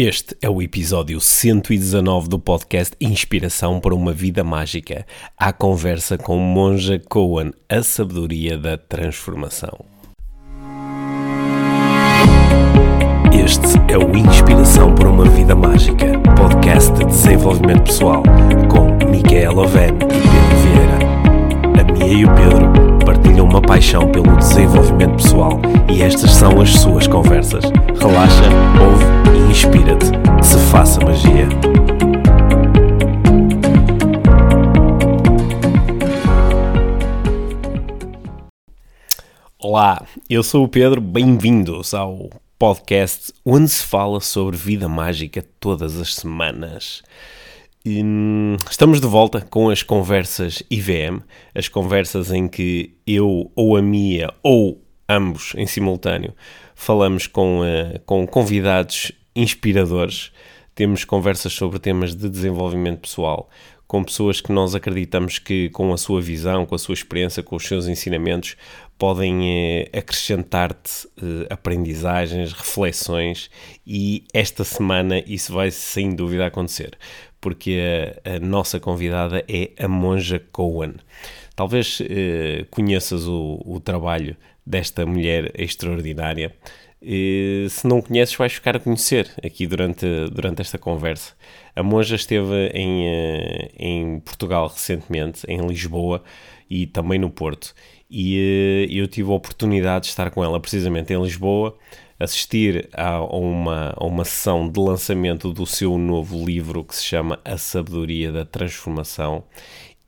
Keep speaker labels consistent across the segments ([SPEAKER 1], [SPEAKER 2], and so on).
[SPEAKER 1] Este é o episódio 119 do podcast Inspiração para uma Vida Mágica. A conversa com Monja Cohen, a sabedoria da transformação. Este é o Inspiração para uma Vida Mágica, podcast de desenvolvimento pessoal, com Micaela Oven e Pedro Vieira. A Mia e o Pedro partilham uma paixão pelo desenvolvimento pessoal e estas são as suas conversas. Relaxa, ouve e inspira-te. Se faça magia. Olá, eu sou o Pedro, bem-vindos ao podcast onde se fala sobre vida mágica todas as semanas. Hum, estamos de volta com as conversas IVM, as conversas em que eu ou a Mia ou ambos em simultâneo falamos com, uh, com convidados inspiradores. Temos conversas sobre temas de desenvolvimento pessoal, com pessoas que nós acreditamos que, com a sua visão, com a sua experiência, com os seus ensinamentos, podem eh, acrescentar-te eh, aprendizagens, reflexões e esta semana isso vai sem dúvida acontecer, porque a, a nossa convidada é a Monja Cohen. Talvez eh, conheças o, o trabalho desta mulher extraordinária. Se não conheces, vais ficar a conhecer aqui durante, durante esta conversa. A monja esteve em, eh, em Portugal recentemente, em Lisboa e também no Porto. E eh, eu tive a oportunidade de estar com ela precisamente em Lisboa, assistir a uma, a uma sessão de lançamento do seu novo livro que se chama A Sabedoria da Transformação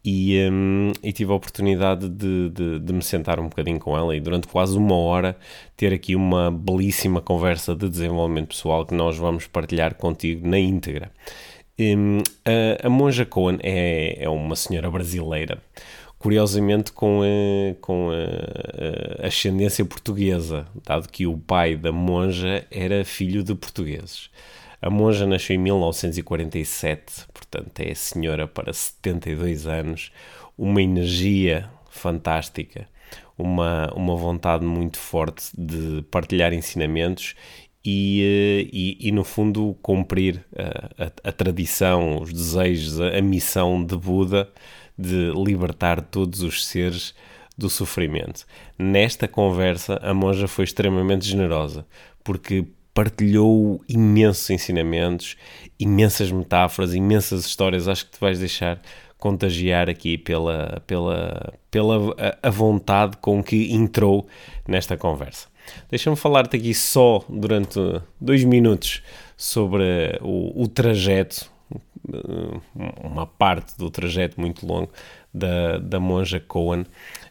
[SPEAKER 1] e, um, e, tive a oportunidade de, de, de, me sentar um bocadinho com ela e durante quase uma hora ter aqui uma belíssima conversa de desenvolvimento pessoal que nós vamos partilhar contigo na íntegra. Um, a, a, Monja Cohen é, é uma senhora brasileira, curiosamente com, a, com a, a ascendência portuguesa, dado que o pai da monja era filho de portugueses. A monja nasceu em 1947, portanto é senhora para 72 anos, uma energia fantástica, uma, uma vontade muito forte de partilhar ensinamentos e, eh, e, e, no fundo cumprir a, a, a, tradição, os desejos, a, missão de Buda de libertar todos os seres do sofrimento. Nesta conversa, a monja foi extremamente generosa, porque partilhou imensos ensinamentos, imensas metáforas, imensas histórias. Acho que te vais deixar contagiar aqui pela, pela, pela a, vontade com que entrou nesta conversa. Deixa-me falar-te aqui só durante dois minutos sobre o, o trajeto, uma parte do trajeto muito longo da, da monja Cohen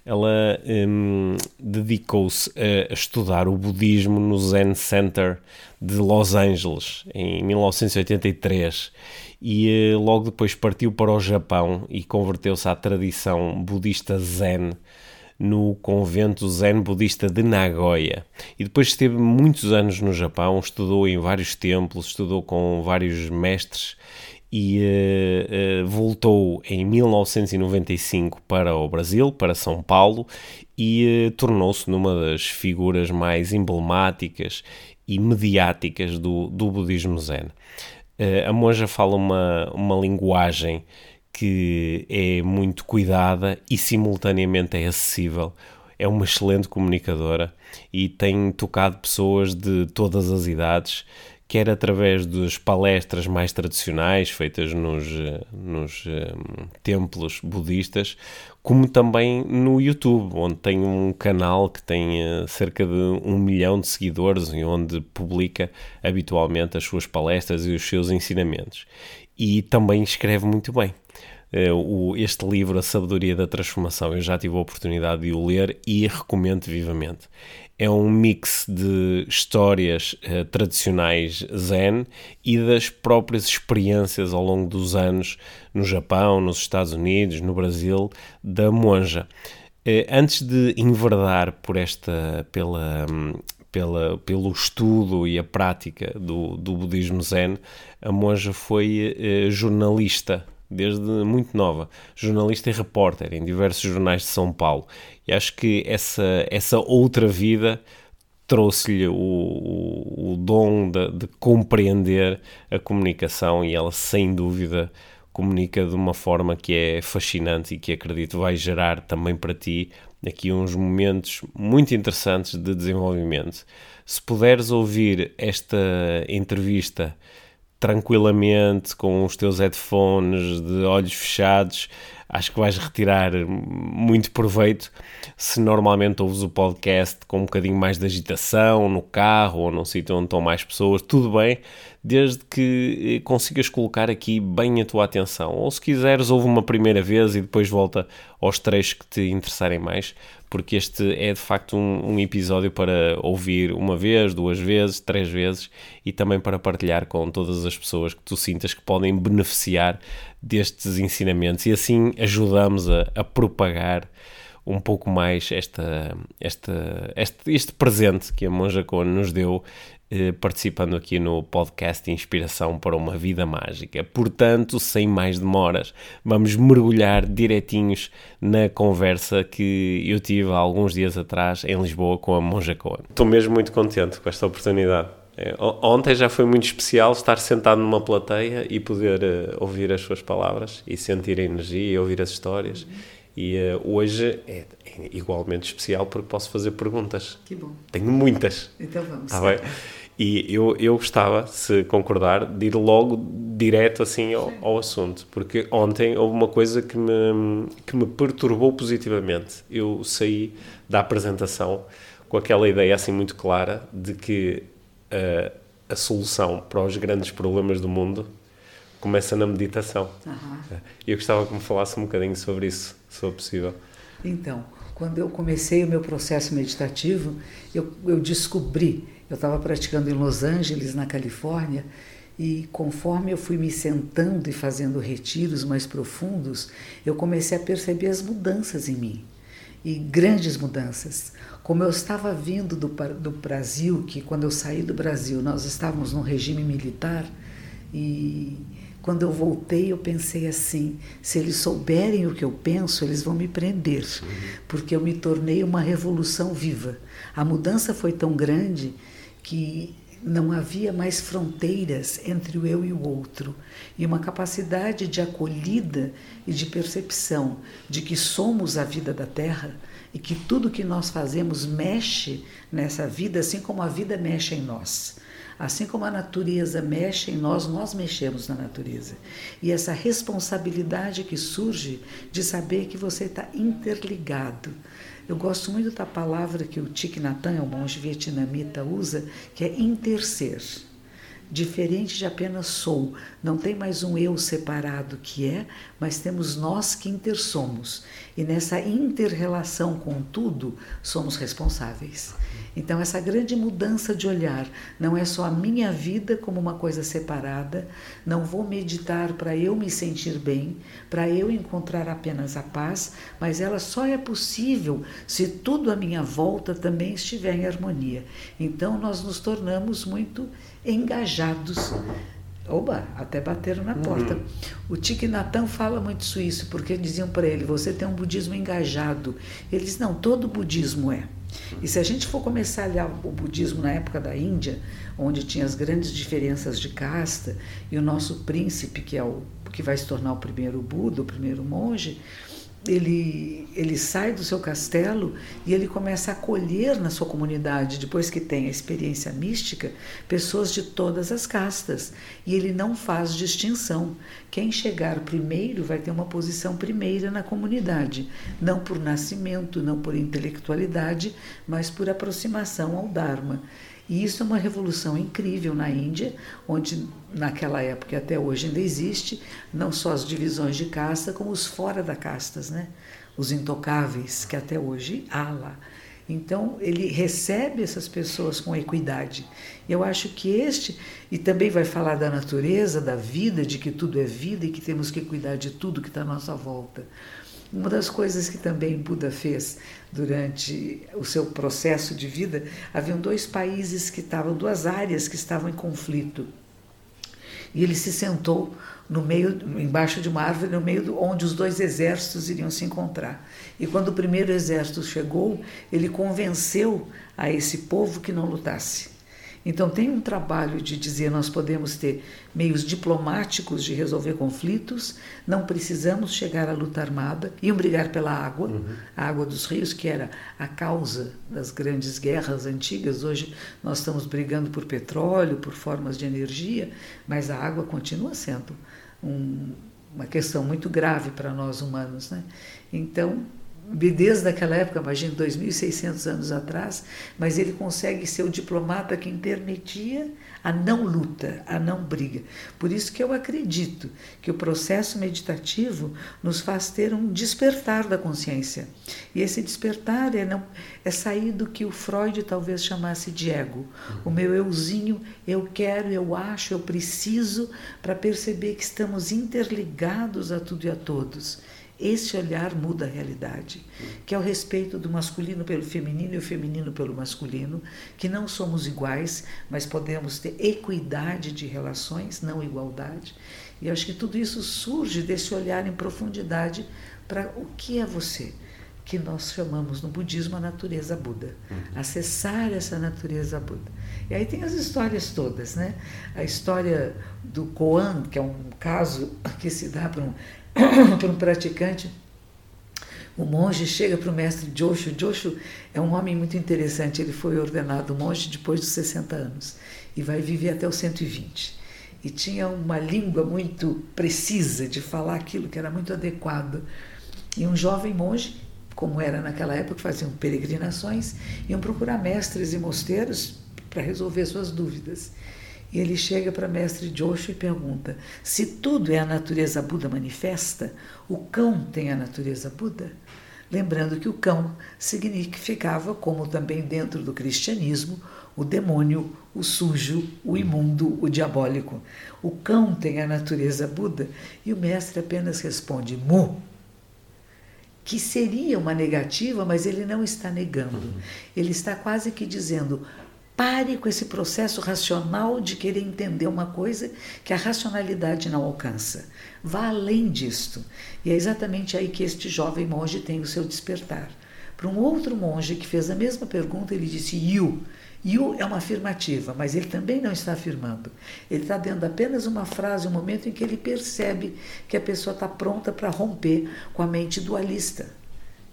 [SPEAKER 1] ela um, dedicou-se a estudar o budismo no Zen Center de Los Angeles em 1983 e uh, logo depois partiu para o Japão e converteu-se à tradição budista Zen no convento Zen budista de Nagoya. E depois esteve muitos anos no Japão, estudou em vários templos, estudou com vários mestres e uh, uh, voltou em 1995 para o Brasil, para São Paulo, e uh, tornou-se numa das figuras mais emblemáticas e mediáticas do, do budismo zen. a monja fala uma, uma linguagem que é muito cuidada e simultaneamente é acessível. É uma excelente comunicadora e tem tocado pessoas de todas as idades quer através das palestras mais tradicionais feitas nos, nos um, templos budistas, como também no YouTube, onde tem um canal que tem uh, cerca de um milhão de seguidores e onde publica habitualmente as suas palestras e os seus ensinamentos. E também escreve muito bem. Este livro, A Sabedoria da Transformação, eu já tive a oportunidade de o ler e recomendo vivamente é um mix de histórias uh, tradicionais zen e das próprias experiências ao longo dos anos no Japão, nos Estados Unidos, no Brasil, da monja. Uh, antes de enverdar por esta, pela, pela, pelo estudo e a prática do, do budismo zen, a monja foi uh, jornalista desde muito nova, jornalista e repórter em diversos jornais de São Paulo. E acho que essa, essa outra vida trouxe-lhe o, o, o, dom de, de, compreender a comunicação e ela, sem dúvida, comunica de uma forma que é fascinante e que acredito vai gerar também para ti aqui uns momentos muito interessantes de desenvolvimento. Se puderes ouvir esta entrevista tranquilamente com os teus headphones de olhos fechados, acho que vais retirar muito proveito se normalmente ouves o podcast com um bocadinho mais de agitação no carro ou num sítio onde estão mais pessoas, tudo bem, desde que eh, consigas colocar aqui bem a tua atenção. Ou se quiseres, ouve uma primeira vez e depois volta aos trechos que te interessarem mais, porque este é de facto um, um episódio para ouvir uma vez, duas vezes, três vezes e também para partilhar com todas as pessoas que tu sintas que podem beneficiar destes ensinamentos. E assim ajudamos a, a propagar um pouco mais esta, esta, este, este presente que a Monja Cone nos deu participando aqui no podcast Inspiração para uma Vida Mágica. Portanto, sem mais demoras, vamos mergulhar direitinhos na conversa que eu tive há alguns dias atrás em Lisboa com a Monja Cone. Estou mesmo muito contente com esta oportunidade. É, ontem já foi muito especial estar sentado numa plateia e poder uh, ouvir as suas palavras e sentir a energia e ouvir as histórias. E uh, hoje é, é, igualmente especial porque posso fazer perguntas.
[SPEAKER 2] Que bom.
[SPEAKER 1] Tenho muitas.
[SPEAKER 2] Então vamos.
[SPEAKER 1] Tá bem? E eu, eu gostava, se concordar, de ir logo direto assim ao, ao, assunto, porque ontem houve uma coisa que me, que me perturbou positivamente. Eu saí da apresentação com aquela ideia assim muito clara de que a, a solução para os grandes problemas do mundo começa na meditação. Uhum. Eu gostava que me falasse um bocadinho sobre isso, se for possível.
[SPEAKER 2] Então, quando eu comecei o meu processo meditativo, eu, eu descobri, eu estava praticando em Los Angeles, na Califórnia, e conforme eu fui me sentando e fazendo retiros mais profundos, eu comecei a perceber as mudanças em mim e grandes mudanças. Como eu estava vindo do, do Brasil, que quando eu saí do Brasil nós estávamos num regime militar, e quando eu voltei eu pensei assim: se eles souberem o que eu penso, eles vão me prender, porque eu me tornei uma revolução viva. A mudança foi tão grande que não havia mais fronteiras entre o eu e o outro, e uma capacidade de acolhida e de percepção de que somos a vida da Terra e que tudo que nós fazemos mexe nessa vida, assim como a vida mexe em nós. Assim como a natureza mexe em nós, nós mexemos na natureza. E essa responsabilidade que surge de saber que você está interligado eu gosto muito da palavra que o Thich Nhat Hanh, o monge vietnamita, usa, que é interser. Diferente de apenas sou, não tem mais um eu separado que é, mas temos nós que intersomos. E nessa interrelação com tudo, somos responsáveis. Então, essa grande mudança de olhar não é só a minha vida como uma coisa separada, não vou meditar para eu me sentir bem, para eu encontrar apenas a paz, mas ela só é possível se tudo à minha volta também estiver em harmonia. Então, nós nos tornamos muito engajados. Oba, até bateram na porta. Uhum. O Thich Nhat fala muito isso, porque diziam para ele: você tem um budismo engajado. Eles não, todo budismo é. E se a gente for começar a olhar o budismo na época da Índia, onde tinha as grandes diferenças de casta, e o nosso príncipe, que é o que vai se tornar o primeiro Buda, o primeiro monge, ele, ele sai do seu castelo e ele começa a acolher na sua comunidade, depois que tem a experiência mística, pessoas de todas as castas. E ele não faz distinção. Quem chegar primeiro vai ter uma posição primeira na comunidade, não por nascimento, não por intelectualidade, mas por aproximação ao Dharma. E isso é uma revolução incrível na Índia, onde naquela época e até hoje ainda existe, não só as divisões de casta, como os fora da castas, né? os intocáveis, que até hoje há lá. Então, ele recebe essas pessoas com equidade. Eu acho que este, e também vai falar da natureza, da vida, de que tudo é vida e que temos que cuidar de tudo que está à nossa volta. Uma das coisas que também Buda fez durante o seu processo de vida, haviam dois países que estavam, duas áreas que estavam em conflito. E ele se sentou no meio, embaixo de uma árvore, no meio do, onde os dois exércitos iriam se encontrar. E quando o primeiro exército chegou, ele convenceu a esse povo que não lutasse. Então tem um trabalho de dizer nós podemos ter meios diplomáticos de resolver conflitos, não precisamos chegar à luta armada, iam brigar pela água, uhum. a água dos rios, que era a causa das grandes guerras antigas. Hoje nós estamos brigando por petróleo, por formas de energia, mas a água continua sendo um, uma questão muito grave para nós humanos. Né? Então desde aquela época, imagino 2.600 anos atrás, mas ele consegue ser o diplomata que intermedia a não luta, a não briga. Por isso que eu acredito que o processo meditativo nos faz ter um despertar da consciência. E esse despertar é, não, é sair do que o Freud talvez chamasse de ego. O meu euzinho, eu quero, eu acho, eu preciso, para perceber que estamos interligados a tudo e a todos esse olhar muda a realidade, que é o respeito do masculino pelo feminino e o feminino pelo masculino, que não somos iguais, mas podemos ter equidade de relações, não igualdade. E acho que tudo isso surge desse olhar em profundidade para o que é você, que nós chamamos no budismo a natureza Buda, uhum. acessar essa natureza Buda. E aí tem as histórias todas, né? A história do Koan, que é um caso que se dá para um para um praticante, o monge chega para o mestre Joshu. Joshu é um homem muito interessante. Ele foi ordenado monge depois dos 60 anos e vai viver até os 120. E tinha uma língua muito precisa de falar aquilo que era muito adequado. E um jovem monge, como era naquela época, faziam peregrinações, iam procurar mestres e mosteiros para resolver suas dúvidas. E ele chega para mestre Joshua e pergunta: se tudo é a natureza Buda manifesta, o cão tem a natureza Buda? Lembrando que o cão significava, como também dentro do cristianismo, o demônio, o sujo, o imundo, o diabólico. O cão tem a natureza Buda e o mestre apenas responde mu, que seria uma negativa, mas ele não está negando. Ele está quase que dizendo: Pare com esse processo racional de querer entender uma coisa que a racionalidade não alcança. Vá além disto. E é exatamente aí que este jovem monge tem o seu despertar. Para um outro monge que fez a mesma pergunta, ele disse Yu. Yu é uma afirmativa, mas ele também não está afirmando. Ele está dando apenas uma frase, um momento em que ele percebe que a pessoa está pronta para romper com a mente dualista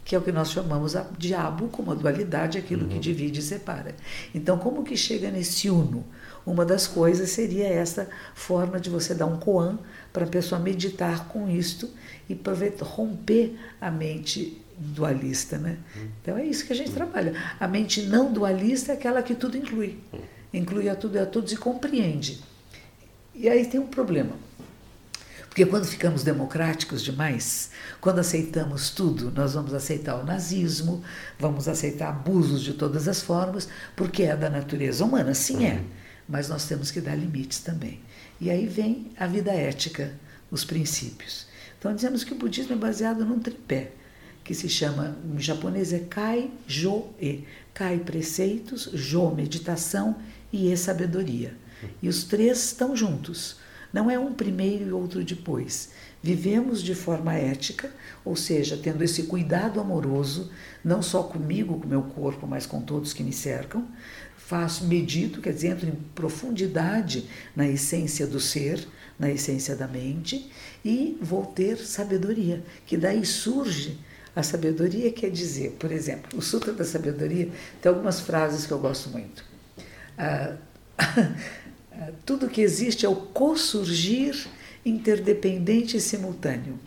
[SPEAKER 2] que é o que nós chamamos a diabo como a dualidade, aquilo uhum. que divide e separa. Então, como que chega nesse uno? Uma das coisas seria essa forma de você dar um koan para a pessoa meditar com isto e romper a mente dualista, né? Uhum. Então é isso que a gente trabalha. A mente não dualista é aquela que tudo inclui, inclui a tudo e a todos e compreende. E aí tem um problema. Porque quando ficamos democráticos demais, quando aceitamos tudo, nós vamos aceitar o nazismo, vamos aceitar abusos de todas as formas, porque é da natureza humana, sim é, mas nós temos que dar limites também. E aí vem a vida ética, os princípios. Então dizemos que o budismo é baseado num tripé, que se chama, em japonês é Kai, Jo, E. Kai, preceitos, Jo, meditação e E, sabedoria. E os três estão juntos. Não é um primeiro e outro depois. Vivemos de forma ética, ou seja, tendo esse cuidado amoroso, não só comigo, com meu corpo, mas com todos que me cercam. Faço, medito, quer dizer, entro em profundidade na essência do ser, na essência da mente, e vou ter sabedoria, que daí surge a sabedoria quer dizer, por exemplo, o Sutra da Sabedoria tem algumas frases que eu gosto muito. Ah, tudo que existe é o co-surgir interdependente e simultâneo.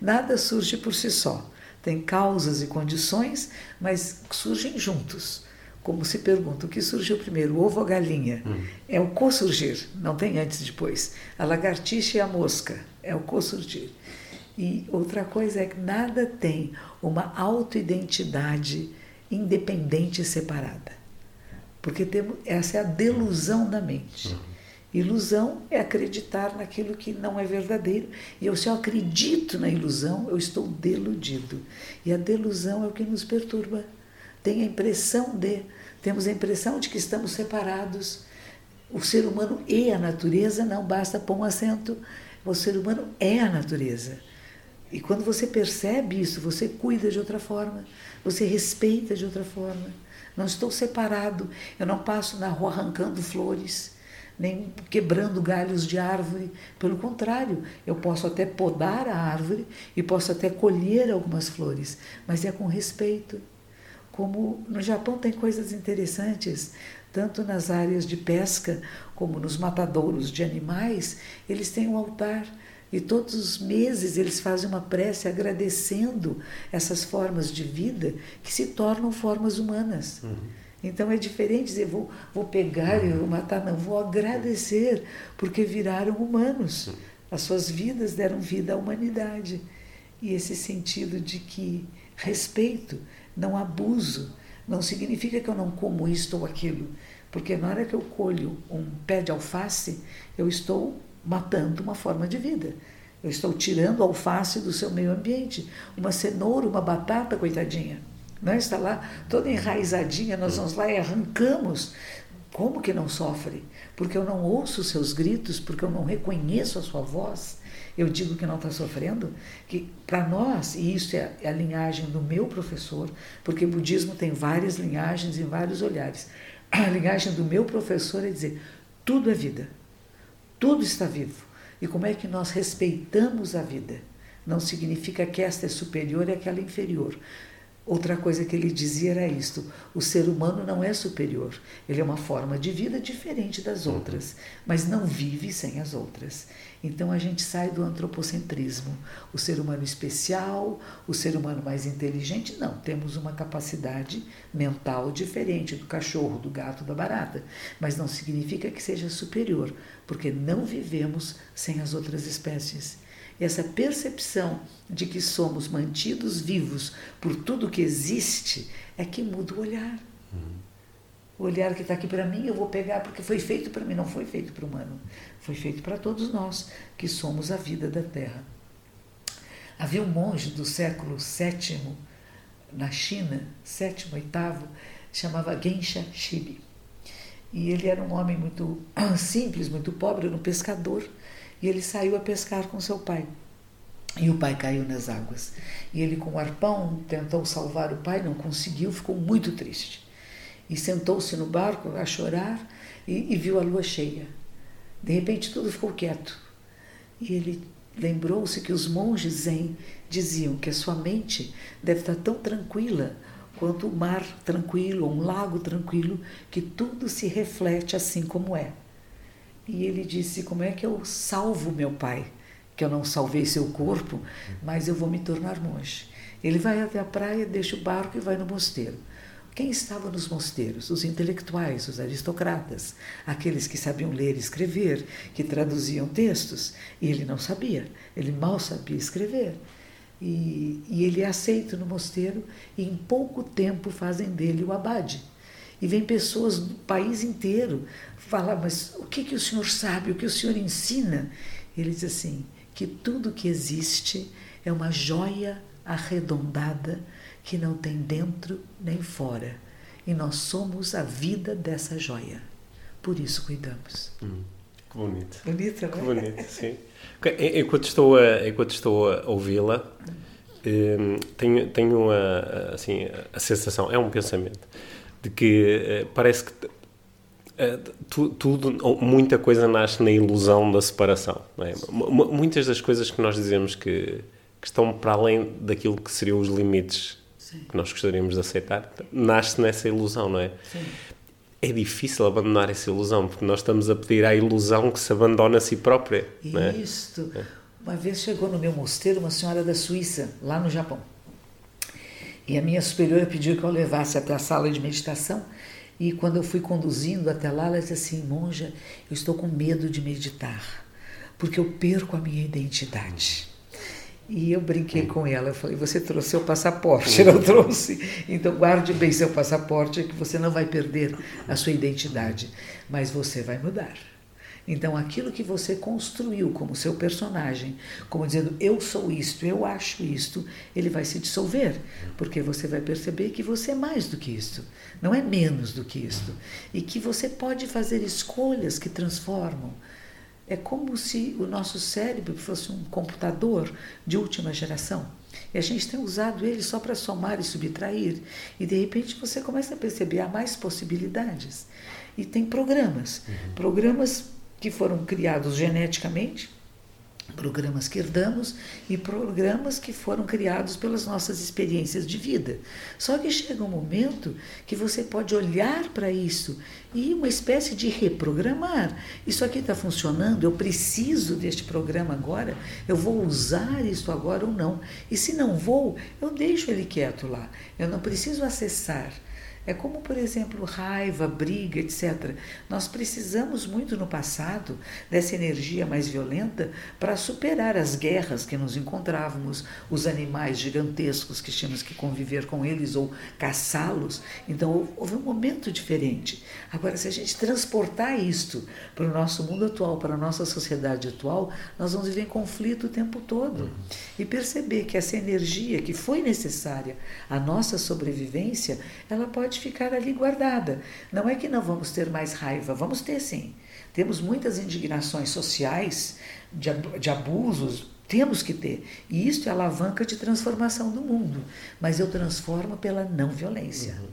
[SPEAKER 2] Nada surge por si só. Tem causas e condições, mas surgem juntos. Como se pergunta, o que surgiu primeiro, o ovo ou a galinha? Hum. É o co-surgir, não tem antes e depois. A lagartixa e a mosca, é o co-surgir. E outra coisa é que nada tem uma autoidentidade independente e separada. Porque temos, essa é a delusão da mente. Hum. Ilusão é acreditar naquilo que não é verdadeiro. E eu, se eu acredito na ilusão, eu estou deludido. E a delusão é o que nos perturba. Tem a impressão de, temos a impressão de que estamos separados. O ser humano e a natureza não basta pôr um acento. O ser humano é a natureza. E quando você percebe isso, você cuida de outra forma, você respeita de outra forma. Não estou separado, eu não passo na rua arrancando flores, nem quebrando galhos de árvore. Pelo contrário, eu posso até podar a árvore e posso até colher algumas flores, mas é com respeito. Como no Japão tem coisas interessantes, tanto nas áreas de pesca como nos matadouros de animais, eles têm um altar e todos os meses eles fazem uma prece agradecendo essas formas de vida que se tornam formas humanas. Uhum. Então é diferente dizer, vou, vou pegar e vou matar, não, vou agradecer, porque viraram humanos. As suas vidas deram vida à humanidade. E esse sentido de que respeito, não abuso, não significa que eu não como isto ou aquilo. Porque na hora que eu colho um pé de alface, eu estou matando uma forma de vida. Eu estou tirando alface do seu meio ambiente. Uma cenoura, uma batata, coitadinha. Não está lá toda enraizadinha, nós vamos lá e arrancamos. Como que não sofre? Porque eu não ouço os seus gritos, porque eu não reconheço a sua voz. Eu digo que não está sofrendo. Que para nós, e isso é a linhagem do meu professor, porque budismo tem várias linhagens e vários olhares. A linhagem do meu professor é dizer: tudo é vida. Tudo está vivo. E como é que nós respeitamos a vida? Não significa que esta é superior e aquela inferior. Outra coisa que ele dizia era isto: o ser humano não é superior, ele é uma forma de vida diferente das outras, mas não vive sem as outras. Então a gente sai do antropocentrismo. O ser humano especial, o ser humano mais inteligente, não. Temos uma capacidade mental diferente do cachorro, do gato, da barata. Mas não significa que seja superior, porque não vivemos sem as outras espécies. Essa percepção de que somos mantidos vivos por tudo que existe é que muda o olhar. Uhum. O olhar que está aqui para mim, eu vou pegar porque foi feito para mim, não foi feito para o humano. Foi feito para todos nós, que somos a vida da Terra. Havia um monge do século VII, na China, sétimo, oitavo, chamava Gensha Shibi. E ele era um homem muito simples, muito pobre, era um pescador. E ele saiu a pescar com seu pai. E o pai caiu nas águas. E ele, com o arpão, tentou salvar o pai, não conseguiu, ficou muito triste e sentou-se no barco a chorar e, e viu a lua cheia. De repente tudo ficou quieto. E ele lembrou-se que os monges zen diziam que a sua mente deve estar tão tranquila quanto o mar tranquilo, ou um lago tranquilo, que tudo se reflete assim como é. E ele disse: Como é que eu salvo meu pai? Que eu não salvei seu corpo, mas eu vou me tornar monge. Ele vai até a praia, deixa o barco e vai no mosteiro. Quem estava nos mosteiros? Os intelectuais, os aristocratas, aqueles que sabiam ler e escrever, que traduziam textos. E ele não sabia, ele mal sabia escrever. E, e ele é aceito no mosteiro e em pouco tempo fazem dele o abade. E vem pessoas do país inteiro falar: Mas o que, que o senhor sabe, o que o senhor ensina? Ele diz assim: que tudo que existe é uma joia arredondada que não tem dentro nem fora. E nós somos a vida dessa joia. Por isso cuidamos.
[SPEAKER 1] Hum, que bonito.
[SPEAKER 2] Bonito,
[SPEAKER 1] Que bonito, sim. Enquanto estou a, enquanto estou a ouvi-la, hum, tenho, tenho a, assim, a sensação, é um pensamento, de que eh, parece que eh, tudo, muita coisa nasce na ilusão da separação. É? Muitas das coisas que nós dizemos que, que estão para além daquilo que seriam os limites Sim. que nós gostaríamos de aceitar, nasce nessa ilusão, não é? Sim. É difícil abandonar essa ilusão, porque nós estamos a pedir à ilusão que se abandone a si própria.
[SPEAKER 2] Isto. É? Uma vez chegou no meu mosteiro uma senhora da Suíça, lá no Japão. E a minha superiora pediu que eu levasse até a sala de meditação. E quando eu fui conduzindo até lá, ela disse assim: Monja, eu estou com medo de meditar, porque eu perco a minha identidade. E eu brinquei com ela, eu falei, você trouxe seu passaporte, não trouxe? Então guarde bem seu passaporte, que você não vai perder a sua identidade, mas você vai mudar. Então, aquilo que você construiu como seu personagem, como dizendo eu sou isto, eu acho isto, ele vai se dissolver, porque você vai perceber que você é mais do que isto, não é menos do que isto, e que você pode fazer escolhas que transformam. É como se o nosso cérebro fosse um computador de última geração. E a gente tem usado ele só para somar e subtrair. E de repente você começa a perceber há mais possibilidades. E tem programas. Uhum. Programas que foram criados geneticamente, programas que herdamos e programas que foram criados pelas nossas experiências de vida. Só que chega um momento que você pode olhar para isso e uma espécie de reprogramar. Isso aqui está funcionando, eu preciso deste programa agora, eu vou usar isso agora ou não. E se não vou, eu deixo ele quieto lá. Eu não preciso acessar. É como, por exemplo, raiva, briga, etc. Nós precisamos muito no passado dessa energia mais violenta para superar as guerras que nos encontrávamos, os animais gigantescos que tínhamos que conviver com eles ou caçá-los. Então houve um momento diferente. Agora, se a gente transportar isto para o nosso mundo atual, para a nossa sociedade atual, nós vamos viver em conflito o tempo todo. E perceber que essa energia que foi necessária à nossa sobrevivência, ela pode pode ficar ali guardada. Não é que não vamos ter mais raiva, vamos ter sim. Temos muitas indignações sociais, de, de abusos, temos que ter. E isso é alavanca de transformação do mundo. Mas eu transformo pela não violência. Uhum.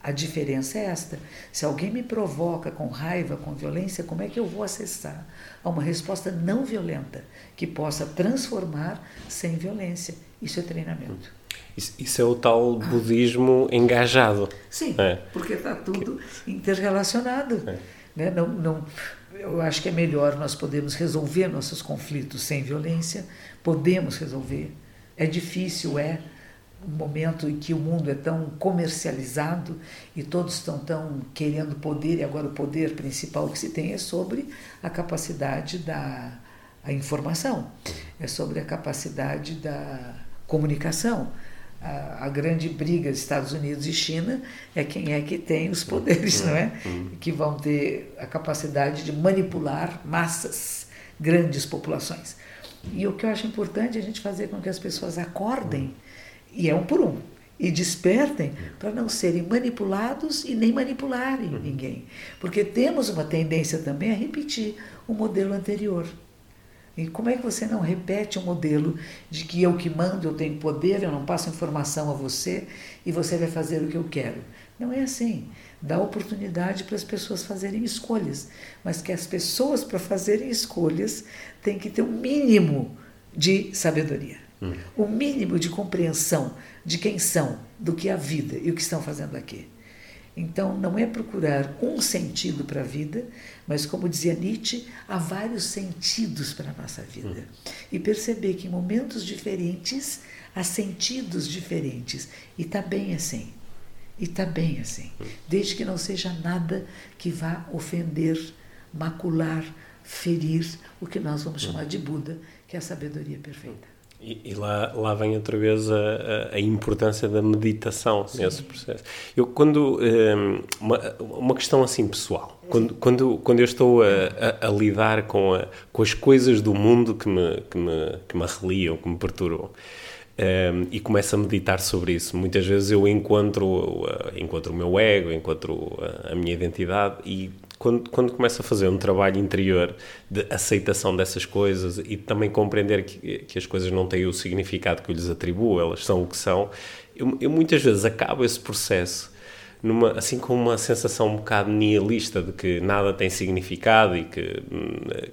[SPEAKER 2] A diferença é esta. Se alguém me provoca com raiva, com violência, como é que eu vou acessar a uma resposta não violenta que possa transformar sem violência? Isso é treinamento.
[SPEAKER 1] Isso, é o tal budismo engajado.
[SPEAKER 2] Sim, é. porque está tudo interrelacionado. É. Né? Não, não, eu acho que é melhor nós podemos resolver nossos conflitos sem violência, podemos resolver. É difícil, é um momento em que o mundo é tão comercializado e todos estão tão querendo poder e agora o poder principal que se tem é sobre a capacidade da a informação, é sobre a capacidade da comunicação a, a, grande briga Estados Unidos e China é quem é que tem os poderes, não é? Que vão ter a capacidade de manipular massas, grandes populações. E o que eu acho importante é a gente fazer com que as pessoas acordem, e é um por um, e despertem para não serem manipulados e nem manipularem uhum. ninguém. Porque temos uma tendência também a repetir o modelo anterior. E como é que você não repete o um modelo de que eu que mando, eu tenho poder, eu não passo informação a você e você vai fazer o que eu quero? Não é assim. Dá oportunidade para as pessoas fazerem escolhas, mas que as pessoas, para fazerem escolhas, têm que ter um mínimo de sabedoria, hum. um mínimo de compreensão de quem são, do que é a vida e o que estão fazendo aqui. Então, não é procurar um sentido para a vida, mas, como dizia Nietzsche, há vários sentidos para a nossa vida. E perceber que em momentos diferentes há sentidos diferentes. E está bem assim. E está bem assim. Desde que não seja nada que vá ofender, macular, ferir o que nós vamos chamar de Buda, que é a sabedoria perfeita.
[SPEAKER 1] E, e, lá, lá vem outra vez a, a importância da meditação Sim. nesse processo. Eu, quando. Um, uma, uma questão assim pessoal. Quando, quando, quando eu estou a, a, a lidar com, a, com as coisas do mundo que me, que me, que me arreliam, que me perturbam. Um, e começo a meditar sobre isso. Muitas vezes eu encontro, uh, encontro o meu ego, encontro a, a minha identidade e quando, quando começo a fazer um trabalho interior de aceitação dessas coisas e também compreender que, que as coisas não têm o significado que eu lhes atribuo, elas são o que são, eu, eu muitas vezes acabo esse processo numa, assim com uma sensação um bocado nihilista de que nada tem significado e que,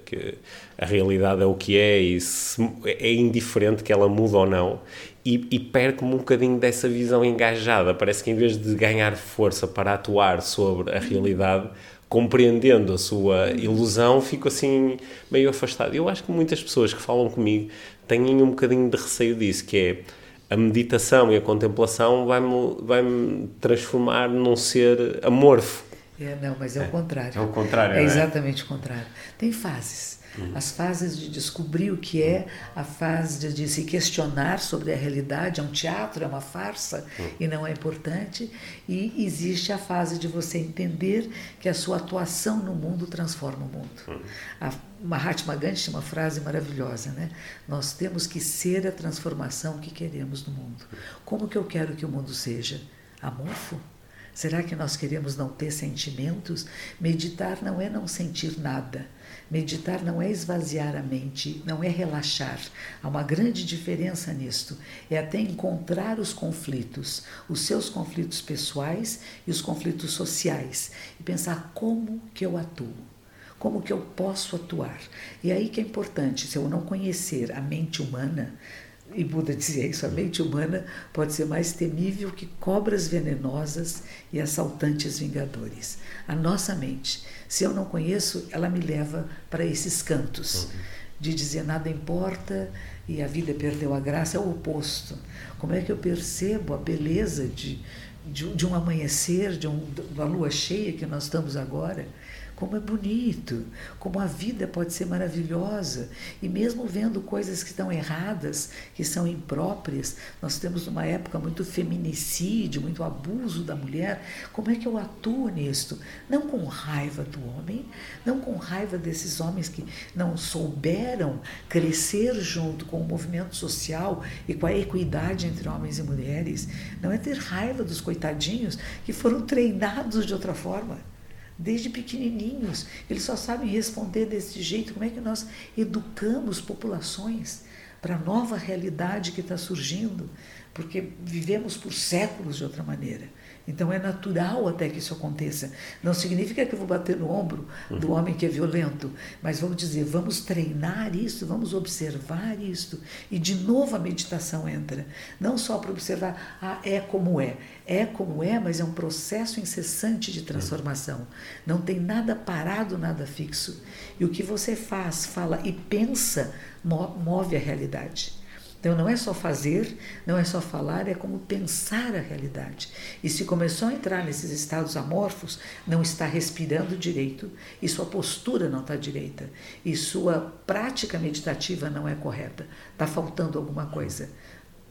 [SPEAKER 1] que a realidade é o que é e se, é indiferente que ela mude ou não e, e perco-me um bocadinho dessa visão engajada. Parece que em vez de ganhar força para atuar sobre a realidade, compreendendo a sua ilusão, fico assim meio afastado. Eu acho que muitas pessoas que falam comigo têm um bocadinho de receio disso, que é a meditação e a contemplação vai-me vai -me transformar num ser amorfo.
[SPEAKER 2] É, não, mas é, é o contrário.
[SPEAKER 1] É o contrário,
[SPEAKER 2] É, é exatamente o contrário. Tem fases. Uhum. As fases de descobrir o que é, a fase de, de, se questionar sobre a realidade, é um teatro, é uma farsa uhum. e não é importante. E existe a fase de você entender que a sua atuação no mundo transforma o mundo. Uhum. A Mahatma Gandhi tinha uma frase maravilhosa, né? Nós temos que ser a transformação que queremos no mundo. Como que eu quero que o mundo seja? Amorfo? Será que nós queremos não ter sentimentos? Meditar não é não sentir nada. Meditar não é esvaziar a mente, não é relaxar. Há uma grande diferença nisto. É até encontrar os conflitos, os seus conflitos pessoais e os conflitos sociais, e pensar como que eu atuo. Como que eu posso atuar? E aí que é importante, se eu não conhecer a mente humana, e Buda dizia isso, a mente humana pode ser mais temível que cobras venenosas e assaltantes vingadores. A nossa mente, se eu não conheço, ela me leva para esses cantos uhum. de dizer nada importa e a vida perdeu a graça, é o oposto. Como é que eu percebo a beleza de, de, de um amanhecer, de, um, de uma lua cheia que nós estamos agora? Como é bonito, como a vida pode ser maravilhosa. E mesmo vendo coisas que estão erradas, que são impróprias, nós temos uma época muito feminicídio, muito abuso da mulher. Como é que eu atuo nisto? Não com raiva do homem, não com raiva desses homens que não souberam crescer junto com o movimento social e com a equidade entre homens e mulheres. Não é ter raiva dos coitadinhos que foram treinados de outra forma desde pequenininhos. Eles só sabem responder desse jeito. Como é que nós educamos populações para a nova realidade que está surgindo? Porque vivemos por séculos de outra maneira. Então é natural até que isso aconteça. Não significa que eu vou bater no ombro do homem que é violento, mas vamos dizer, vamos treinar isso, vamos observar isso. E de novo a meditação entra. Não só para observar, ah, é como é. É como é, mas é um processo incessante de transformação. Não tem nada parado, nada fixo. E o que você faz, fala e pensa move a realidade. Então não é só fazer, não é só falar, é como pensar a realidade. E se começou a entrar nesses estados amorfos, não está respirando direito, e sua postura não está direita, e sua prática meditativa não é correta, está faltando alguma coisa.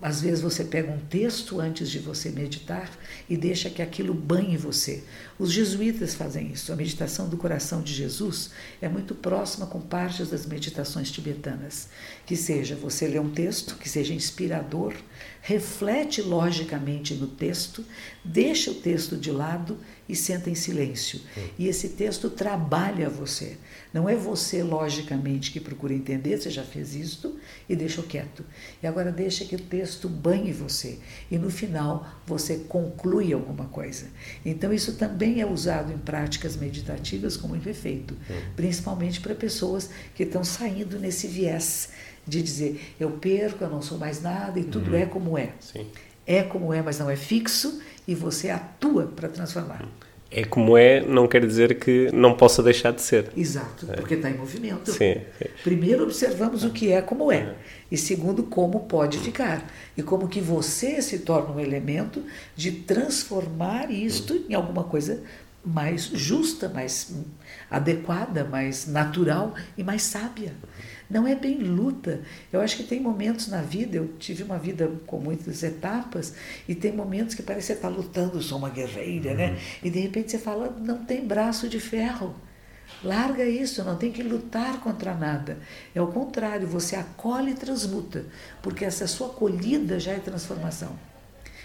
[SPEAKER 2] Às vezes você pega um texto antes de você meditar e deixa que aquilo banhe você. Os jesuítas fazem isso. A meditação do coração de Jesus é muito próxima com partes das meditações tibetanas. Que seja você ler um texto que seja inspirador, reflete logicamente no texto, deixa o texto de lado e senta em silêncio. E esse texto trabalha você. Não é você, logicamente, que procura entender, você já fez isto e deixa quieto. E agora deixa que o texto banhe você. E no final você conclui alguma coisa. Então isso também é usado em práticas meditativas com muito efeito, principalmente para pessoas que estão saindo nesse viés de dizer eu perco, eu não sou mais nada e tudo uhum. é como é.
[SPEAKER 1] Sim.
[SPEAKER 2] É como é, mas não é fixo e você atua para transformar.
[SPEAKER 1] É como é, não quer dizer que não possa deixar de ser.
[SPEAKER 2] Exato, é. porque está em movimento.
[SPEAKER 1] Sim, sim.
[SPEAKER 2] Primeiro observamos o que é como é, é, e segundo como pode ficar e como que você se torna um elemento de transformar isto em alguma coisa mais justa, mais adequada, mais natural e mais sábia. Não é bem luta. Eu acho que tem momentos na vida, eu tive uma vida com muitas etapas, e tem momentos que parece que você está lutando, sou uma guerreira, né? uhum. né? E de repente você fala, não tem braço de ferro. Larga isso, não tem que lutar contra nada. É o contrário, você acolhe e transmuta, porque essa sua acolhida já é transformação.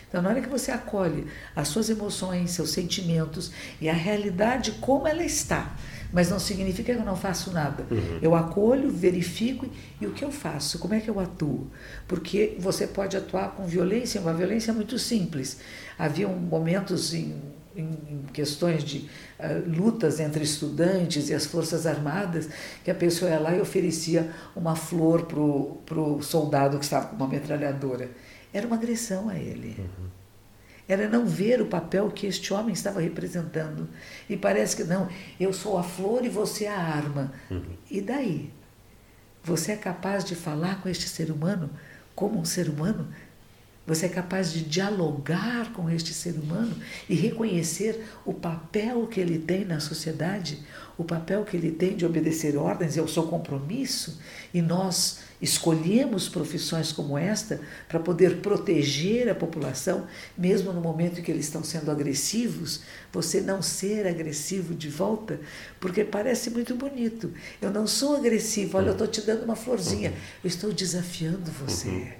[SPEAKER 2] Então, na hora que você acolhe as suas emoções, seus sentimentos e a realidade como ela está, mas não significa que eu não faço nada. Uhum. Eu acolho, verifico e o que eu faço? Como é que eu atuo? Porque você pode atuar com violência, uma violência muito simples. Havia momentos em, em, em questões de uh, lutas entre estudantes e as forças armadas que a pessoa ia lá e oferecia uma flor para o soldado que estava com uma metralhadora. Era uma agressão a ele. Uhum era não ver o papel que este homem estava representando. E parece que não, eu sou a flor e você a arma. Uhum. E daí? Você é capaz de falar com este ser humano como um ser humano? Você é capaz de dialogar com este ser humano e reconhecer o papel que ele tem na sociedade, o papel que ele tem de obedecer ordens, é o seu compromisso, e nós escolhemos profissões como esta para poder proteger a população, mesmo no momento em que eles estão sendo agressivos, você não ser agressivo de volta, porque parece muito bonito. Eu não sou agressivo, olha, eu estou te dando uma florzinha, eu estou desafiando você.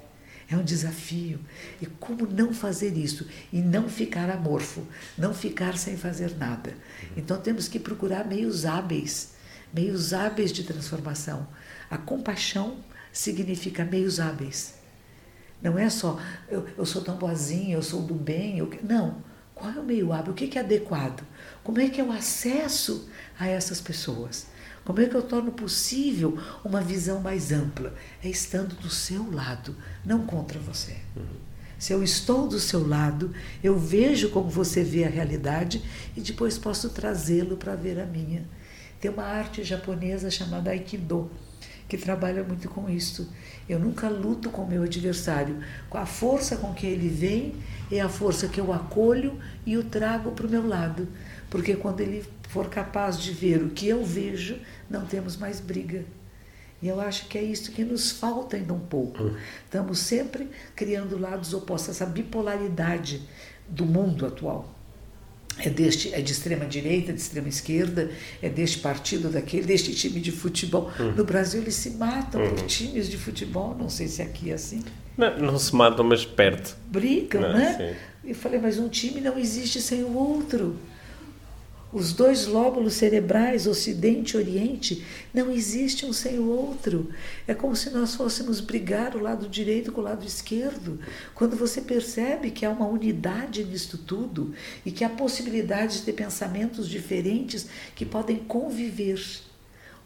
[SPEAKER 2] É um desafio. E como não fazer isso? E não ficar amorfo, não ficar sem fazer nada. Então temos que procurar meios hábeis, meios hábeis de transformação. A compaixão significa meios hábeis. Não é só eu, eu sou tão boazinha, eu sou do bem. Eu, não. Qual é o meio hábil? O que é adequado? Como é que é o acesso a essas pessoas? Como é que eu torno possível uma visão mais ampla? É estando do seu lado, não contra você. Uhum. Se eu estou do seu lado, eu vejo como você vê a realidade e depois posso trazê-lo para ver a minha. Tem uma arte japonesa chamada Aikido, que trabalha muito com isso. Eu nunca luto com o meu adversário. A força com que ele vem, é a força que eu acolho e o trago para o meu lado. Porque quando ele for capaz de ver o que eu vejo, não temos mais briga. E eu acho que é isso que nos falta ainda um pouco. Hum. Estamos sempre criando lados opostos, essa bipolaridade do mundo atual. É, deste, é de extrema direita, de extrema esquerda, é deste partido, daquele, deste time de futebol. Hum. No Brasil eles se matam por hum. times de futebol, não sei se aqui é assim.
[SPEAKER 1] Não, não se matam, mas perto.
[SPEAKER 2] Brigam, não, né? Sim. E falei, mas um time não existe sem o outro. Os dois lóbulos cerebrais, Ocidente e Oriente, não existem um sem o outro. É como se nós fôssemos brigar o lado direito com o lado esquerdo. Quando você percebe que há uma unidade nisto tudo e que há possibilidade de ter pensamentos diferentes que podem conviver.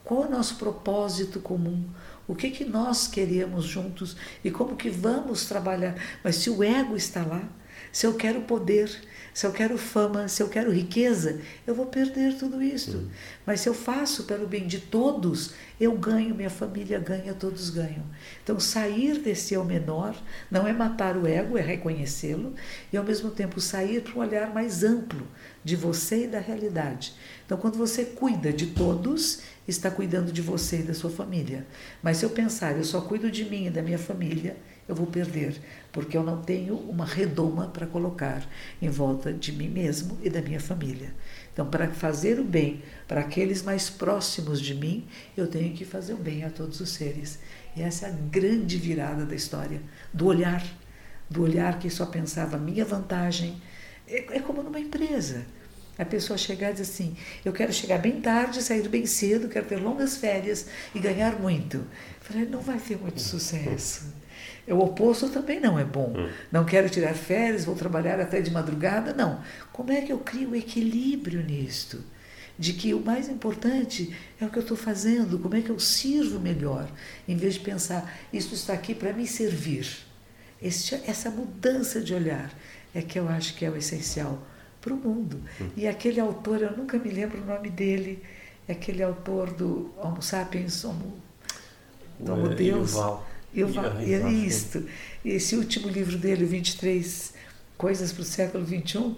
[SPEAKER 2] Qual é o nosso propósito comum? O que, que nós queremos juntos e como que vamos trabalhar? Mas se o ego está lá, se eu quero poder, se eu quero fama, se eu quero riqueza, eu vou perder tudo isso. Uhum. Mas se eu faço pelo bem de todos, eu ganho, minha família ganha, todos ganham. Então, sair desse eu menor não é matar o ego, é reconhecê-lo, e ao mesmo tempo sair para um olhar mais amplo de você e da realidade. Então, quando você cuida de todos, está cuidando de você e da sua família. Mas se eu pensar, eu só cuido de mim e da minha família, eu vou perder, porque eu não tenho uma redoma para colocar em volta de mim mesmo e da minha família. Então, para fazer o bem para aqueles mais próximos de mim, eu tenho que fazer o bem a todos os seres. E essa é a grande virada da história, do olhar, do olhar que só pensava minha vantagem. É, é como numa empresa. A pessoa chegar e dizer assim: eu quero chegar bem tarde, sair bem cedo, quero ter longas férias e ganhar muito. Eu falei: não vai ter muito sucesso o oposto também não é bom. Hum. Não quero tirar férias, vou trabalhar até de madrugada. Não. Como é que eu crio equilíbrio nisto? De que o mais importante é o que eu estou fazendo, como é que eu sirvo melhor, em vez de pensar, isso está aqui para me servir. Este, essa mudança de olhar é que eu acho que é o essencial para o mundo. Hum. E aquele autor, eu nunca me lembro o nome dele, é aquele autor do Homo sapiens, Homo, Homo é, Deus. Eu, é isto. Esse último livro dele, 23 Coisas para o Século XXI,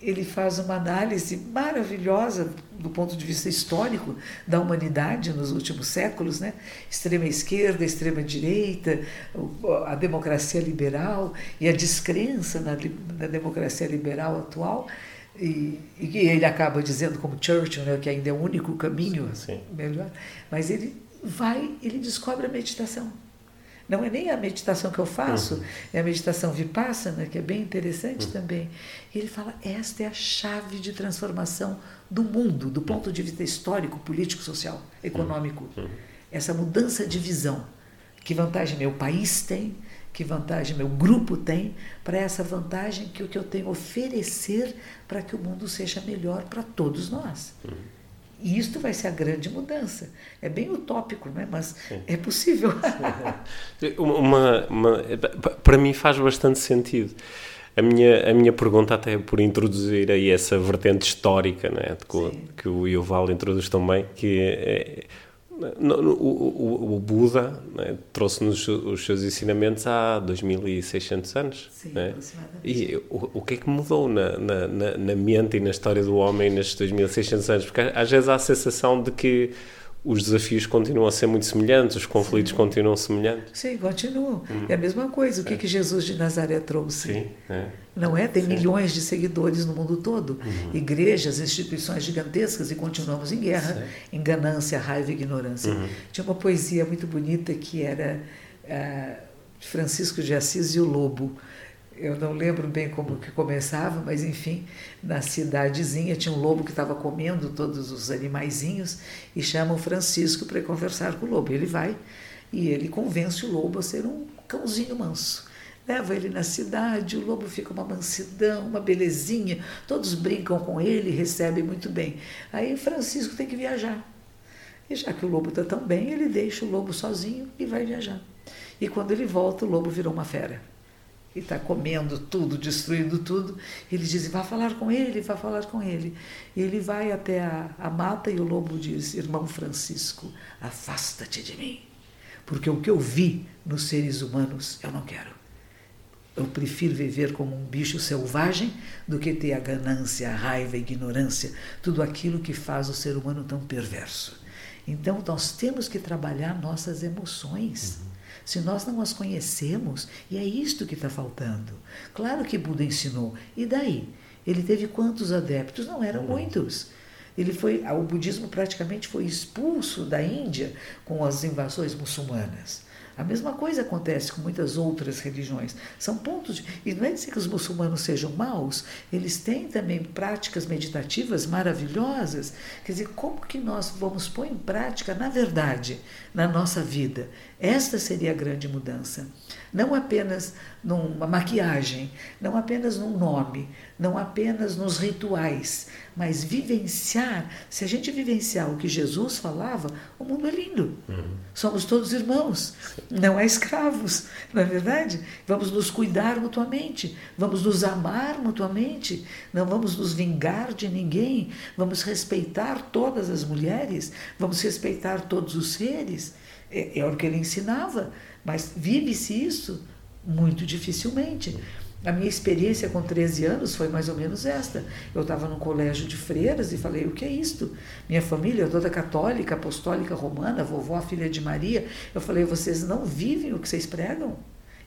[SPEAKER 2] ele faz uma análise maravilhosa do ponto de vista histórico da humanidade nos últimos séculos, né? Extrema esquerda, extrema direita, a democracia liberal e a descrença na, na democracia liberal atual. E, e, ele acaba dizendo, como Churchill, né, que ainda é o único caminho Sim. melhor, mas ele vai, ele descobre a meditação. Não é nem a meditação que eu faço, uhum. é a meditação vipassana, que é bem interessante uhum. também. E ele fala: esta é a chave de transformação do mundo, do ponto de vista histórico, político, social, econômico. Uhum. uhum. Essa mudança de visão. Que vantagem meu país tem, que vantagem meu grupo tem, para essa vantagem que o que eu tenho a oferecer para que o mundo seja melhor para todos nós. Uhum. E isto vai ser a grande mudança. É bem utópico, né? mas Sim. é possível.
[SPEAKER 1] uma, uma, para mim faz bastante sentido. A minha, a minha pergunta, até por introduzir aí essa vertente histórica né, que, que o Yuval introduz também, que é, o, o, Buda né, trouxe-nos os seus ensinamentos há 2600 anos.
[SPEAKER 2] Sim,
[SPEAKER 1] né? E o, o que é que mudou na, na, na, mente e na história do homem nestes 2600 anos? Porque às vezes há a sensação de que os desafios continuam a ser muito semelhantes, os conflitos Sim. continuam semelhantes.
[SPEAKER 2] Sim, continuam. Hum. É a mesma coisa. O que, é. que Jesus de Nazaré trouxe?
[SPEAKER 1] Sim, é.
[SPEAKER 2] Não é? Tem Sim. milhões de seguidores no mundo todo, uhum. igrejas, instituições gigantescas e continuamos em guerra, em ganância, raiva e ignorância. Uhum. Tinha uma poesia muito bonita que era uh, Francisco de Assis e o Lobo eu não lembro bem como que começava, mas enfim, na cidadezinha tinha um lobo que estava comendo todos os animaizinhos e chama o Francisco para conversar com o lobo. Ele vai e ele convence o lobo a ser um cãozinho manso. Leva ele na cidade, o lobo fica uma mansidão, uma belezinha, todos brincam com ele, recebem muito bem. Aí Francisco tem que viajar. E já que o lobo está tão bem, ele deixa o lobo sozinho e vai viajar. E quando ele volta, o lobo virou uma fera e está comendo tudo, destruindo tudo. Ele diz: vá falar com ele, vá falar com ele. E ele vai até a, a mata e o lobo diz: Irmão Francisco, afasta-te de mim, porque o que eu vi nos seres humanos eu não quero. Eu prefiro viver como um bicho selvagem do que ter a ganância, a raiva, a ignorância, tudo aquilo que faz o ser humano tão perverso. Então, nós temos que trabalhar nossas emoções. Se nós não as conhecemos, e é isto que está faltando. Claro que Buda ensinou, e daí? Ele teve quantos adeptos? Não eram muitos. Ele foi, o budismo praticamente foi expulso da Índia com as invasões muçulmanas. A mesma coisa acontece com muitas outras religiões. São pontos. De, e não é dizer que os muçulmanos sejam maus, eles têm também práticas meditativas maravilhosas. Quer dizer, como que nós vamos pôr em prática, na verdade, na nossa vida? Esta seria a grande mudança. Não apenas numa maquiagem, não apenas num nome, não apenas nos rituais, mas vivenciar. Se a gente vivenciar o que Jesus falava, o mundo é lindo. Uhum. Somos todos irmãos, não é escravos, não é verdade? Vamos nos cuidar mutuamente, vamos nos amar mutuamente, não vamos nos vingar de ninguém, vamos respeitar todas as mulheres, vamos respeitar todos os seres. É, é o que ele ensinava, mas vive-se isso muito dificilmente. A minha experiência com 13 anos foi mais ou menos esta. Eu estava num colégio de freiras e falei: o que é isto? Minha família é toda católica, apostólica, romana, vovó, filha de Maria. Eu falei: vocês não vivem o que vocês pregam?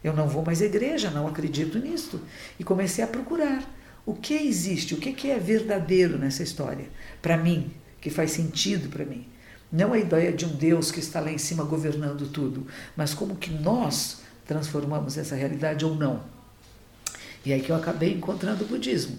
[SPEAKER 2] Eu não vou mais à igreja, não acredito nisto. E comecei a procurar o que existe, o que é verdadeiro nessa história, para mim, que faz sentido para mim. Não a ideia de um Deus que está lá em cima governando tudo, mas como que nós transformamos essa realidade ou não. E aí que eu acabei encontrando o budismo.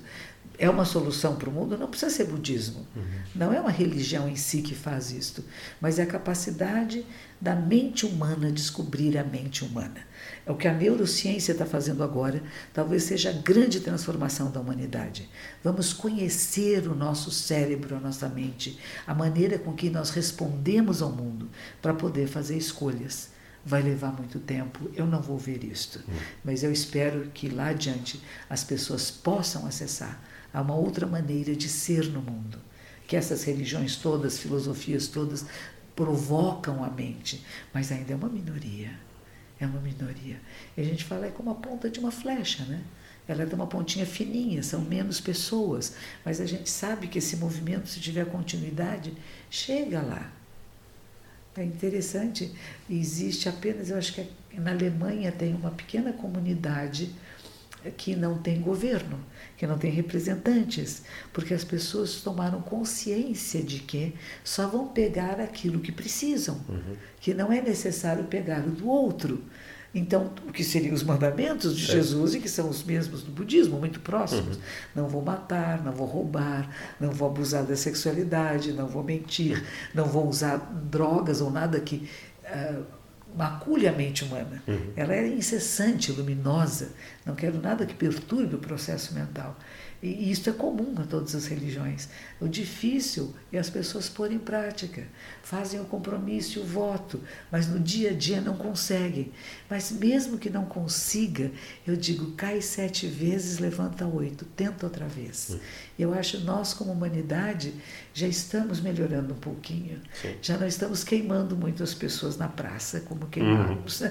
[SPEAKER 2] É uma solução para o mundo? Não precisa ser budismo. Uhum. Não é uma religião em si que faz isto, mas é a capacidade da mente humana descobrir a mente humana. É o que a neurociência está fazendo agora, talvez seja a grande transformação da humanidade. Vamos conhecer o nosso cérebro, a nossa mente, a maneira com que nós respondemos ao mundo para poder fazer escolhas. Vai levar muito tempo, eu não vou ver isto, hum. mas eu espero que lá adiante as pessoas possam acessar a uma outra maneira de ser no mundo. Que essas religiões todas, filosofias todas, provocam a mente, mas ainda é uma minoria é uma minoria. E a gente fala é como a ponta de uma flecha, né? Ela tem uma pontinha fininha, são menos pessoas, mas a gente sabe que esse movimento, se tiver continuidade, chega lá. É interessante, existe apenas, eu acho que na Alemanha tem uma pequena comunidade que não tem governo, que não tem representantes, porque as pessoas tomaram consciência de que só vão pegar aquilo que precisam, uhum. que não é necessário pegar o do outro. Então, o que seriam os mandamentos de é. Jesus e que são os mesmos do budismo, muito próximos. Uhum. Não vou matar, não vou roubar, não vou abusar da sexualidade, não vou mentir, não vou usar drogas ou nada que uh, macule a mente humana. Uhum. Ela é incessante, luminosa. Não quero nada que perturbe o processo mental. E isso é comum a todas as religiões. O difícil é as pessoas porem em prática. Fazem o compromisso e o voto, mas no dia a dia não conseguem. Mas mesmo que não consiga, eu digo, cai sete vezes, levanta oito, tenta outra vez. Eu acho nós, como humanidade, já estamos melhorando um pouquinho. Sim. Já não estamos queimando muito as pessoas na praça, como queimamos. Uhum.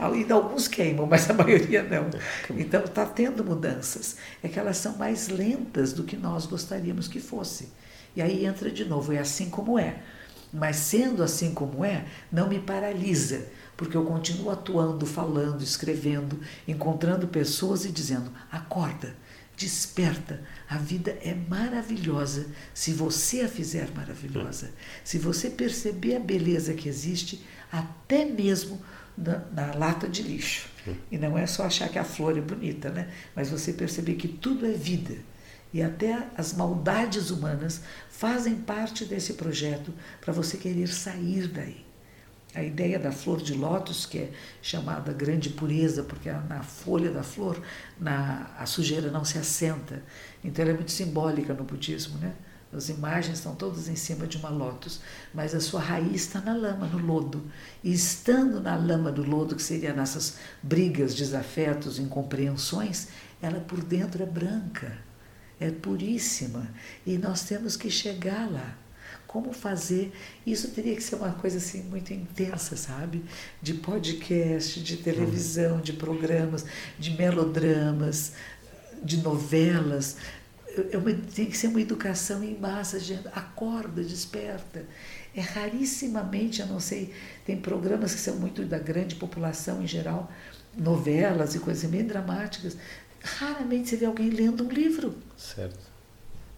[SPEAKER 2] Ainda alguns queimam, mas a maioria não. É. Então está tendo mudanças. É que elas são mais lentas do que nós gostaríamos que fosse. E aí entra de novo, é assim como é. Mas sendo assim como é, não me paralisa, porque eu continuo atuando, falando, escrevendo, encontrando pessoas e dizendo: acorda, desperta. A vida é maravilhosa se você a fizer maravilhosa. Se você perceber a beleza que existe, até mesmo na, na lata de lixo. E não é só achar que a flor é bonita, né? Mas você perceber que tudo é vida. E até as maldades humanas fazem parte desse projeto para você querer sair daí. A ideia da flor de lótus, que é chamada grande pureza, porque na folha da flor na, a sujeira não se assenta. Então ela é muito simbólica no budismo, né? As imagens estão todas em cima de uma lótus, mas a sua raiz está na lama, no lodo. E estando na lama do lodo, que seria nessas brigas, desafetos, incompreensões, ela por dentro é branca, é puríssima. E nós temos que chegar lá. Como fazer? Isso teria que ser uma coisa assim muito intensa, sabe? De podcast, de televisão, de programas, de melodramas, de novelas é uma, tem que ser uma educação em massa, gente. Acorda, desperta. É rarissimamente, eu não sei, tem programas que são muito da grande população em geral, novelas e coisas bem dramáticas. Raramente você vê alguém lendo um livro.
[SPEAKER 1] Certo.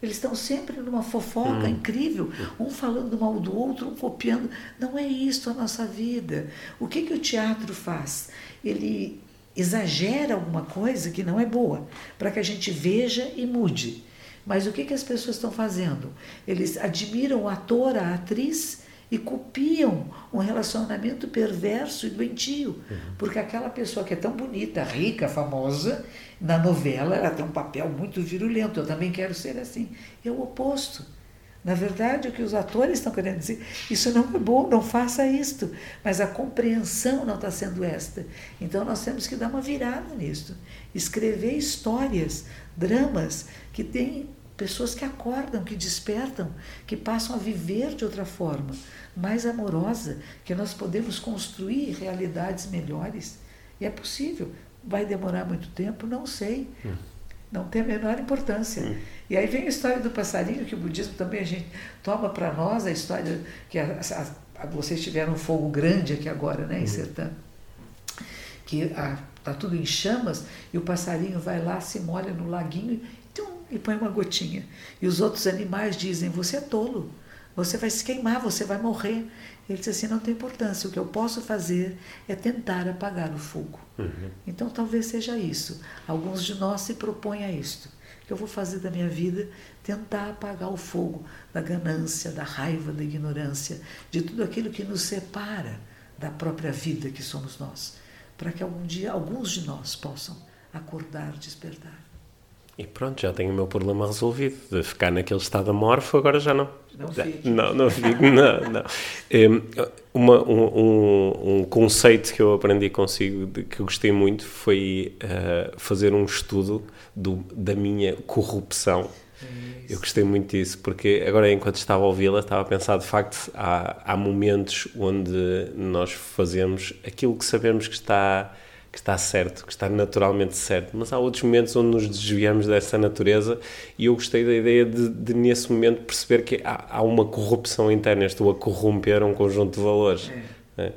[SPEAKER 2] Eles estão sempre numa fofoca hum. incrível, um falando mal do outro, um copiando. Não é isso a nossa vida. O que, que o teatro faz? Ele exagera alguma coisa que não é boa, para que a gente veja e mude. Mas o que, que as pessoas estão fazendo? Eles admiram o ator, a atriz e copiam um relacionamento perverso e doentio. Uhum. Porque aquela pessoa que é tão bonita, rica, famosa, na novela ela tem um papel muito virulento. Eu também quero ser assim. É o oposto. Na verdade, o que os atores estão querendo dizer, isso não é bom, não faça isto. Mas a compreensão não está sendo esta. Então nós temos que dar uma virada nisso. Escrever histórias, dramas que têm pessoas que acordam, que despertam, que passam a viver de outra forma, mais amorosa, que nós podemos construir realidades melhores. E é possível. Vai demorar muito tempo? Não sei. Hum. Não tem a menor importância. Hum. E aí vem a história do passarinho, que o budismo também a gente toma para nós, a história que a, a, a, vocês tiveram um fogo grande aqui agora, né, em hum. Sertã, que está tudo em chamas e o passarinho vai lá, se molha no laguinho e põe uma gotinha. E os outros animais dizem: Você é tolo, você vai se queimar, você vai morrer. Ele diz assim: Não tem importância, o que eu posso fazer é tentar apagar o fogo. Uhum. Então talvez seja isso. Alguns de nós se propõem a isto. O que eu vou fazer da minha vida? Tentar apagar o fogo da ganância, da raiva, da ignorância, de tudo aquilo que nos separa da própria vida que somos nós. Para que algum dia alguns de nós possam acordar, despertar.
[SPEAKER 1] E pronto, já tenho o meu problema resolvido. De ficar naquele estado amorfo, agora já não.
[SPEAKER 2] Não fico.
[SPEAKER 1] Não, não fico, não, não. Um, uma, um, um, conceito que eu aprendi consigo, de, que eu gostei muito, foi uh, fazer um estudo do, da minha corrupção. É eu gostei muito disso, porque agora, enquanto estava a ouvi-la, estava a pensar, de facto, há, há momentos onde nós fazemos aquilo que sabemos que está que está certo, que está naturalmente certo, mas há outros momentos onde nos desviamos dessa natureza e eu gostei da ideia de, de nesse momento, perceber que há, há, uma corrupção interna, estou a corromper um conjunto de valores. É.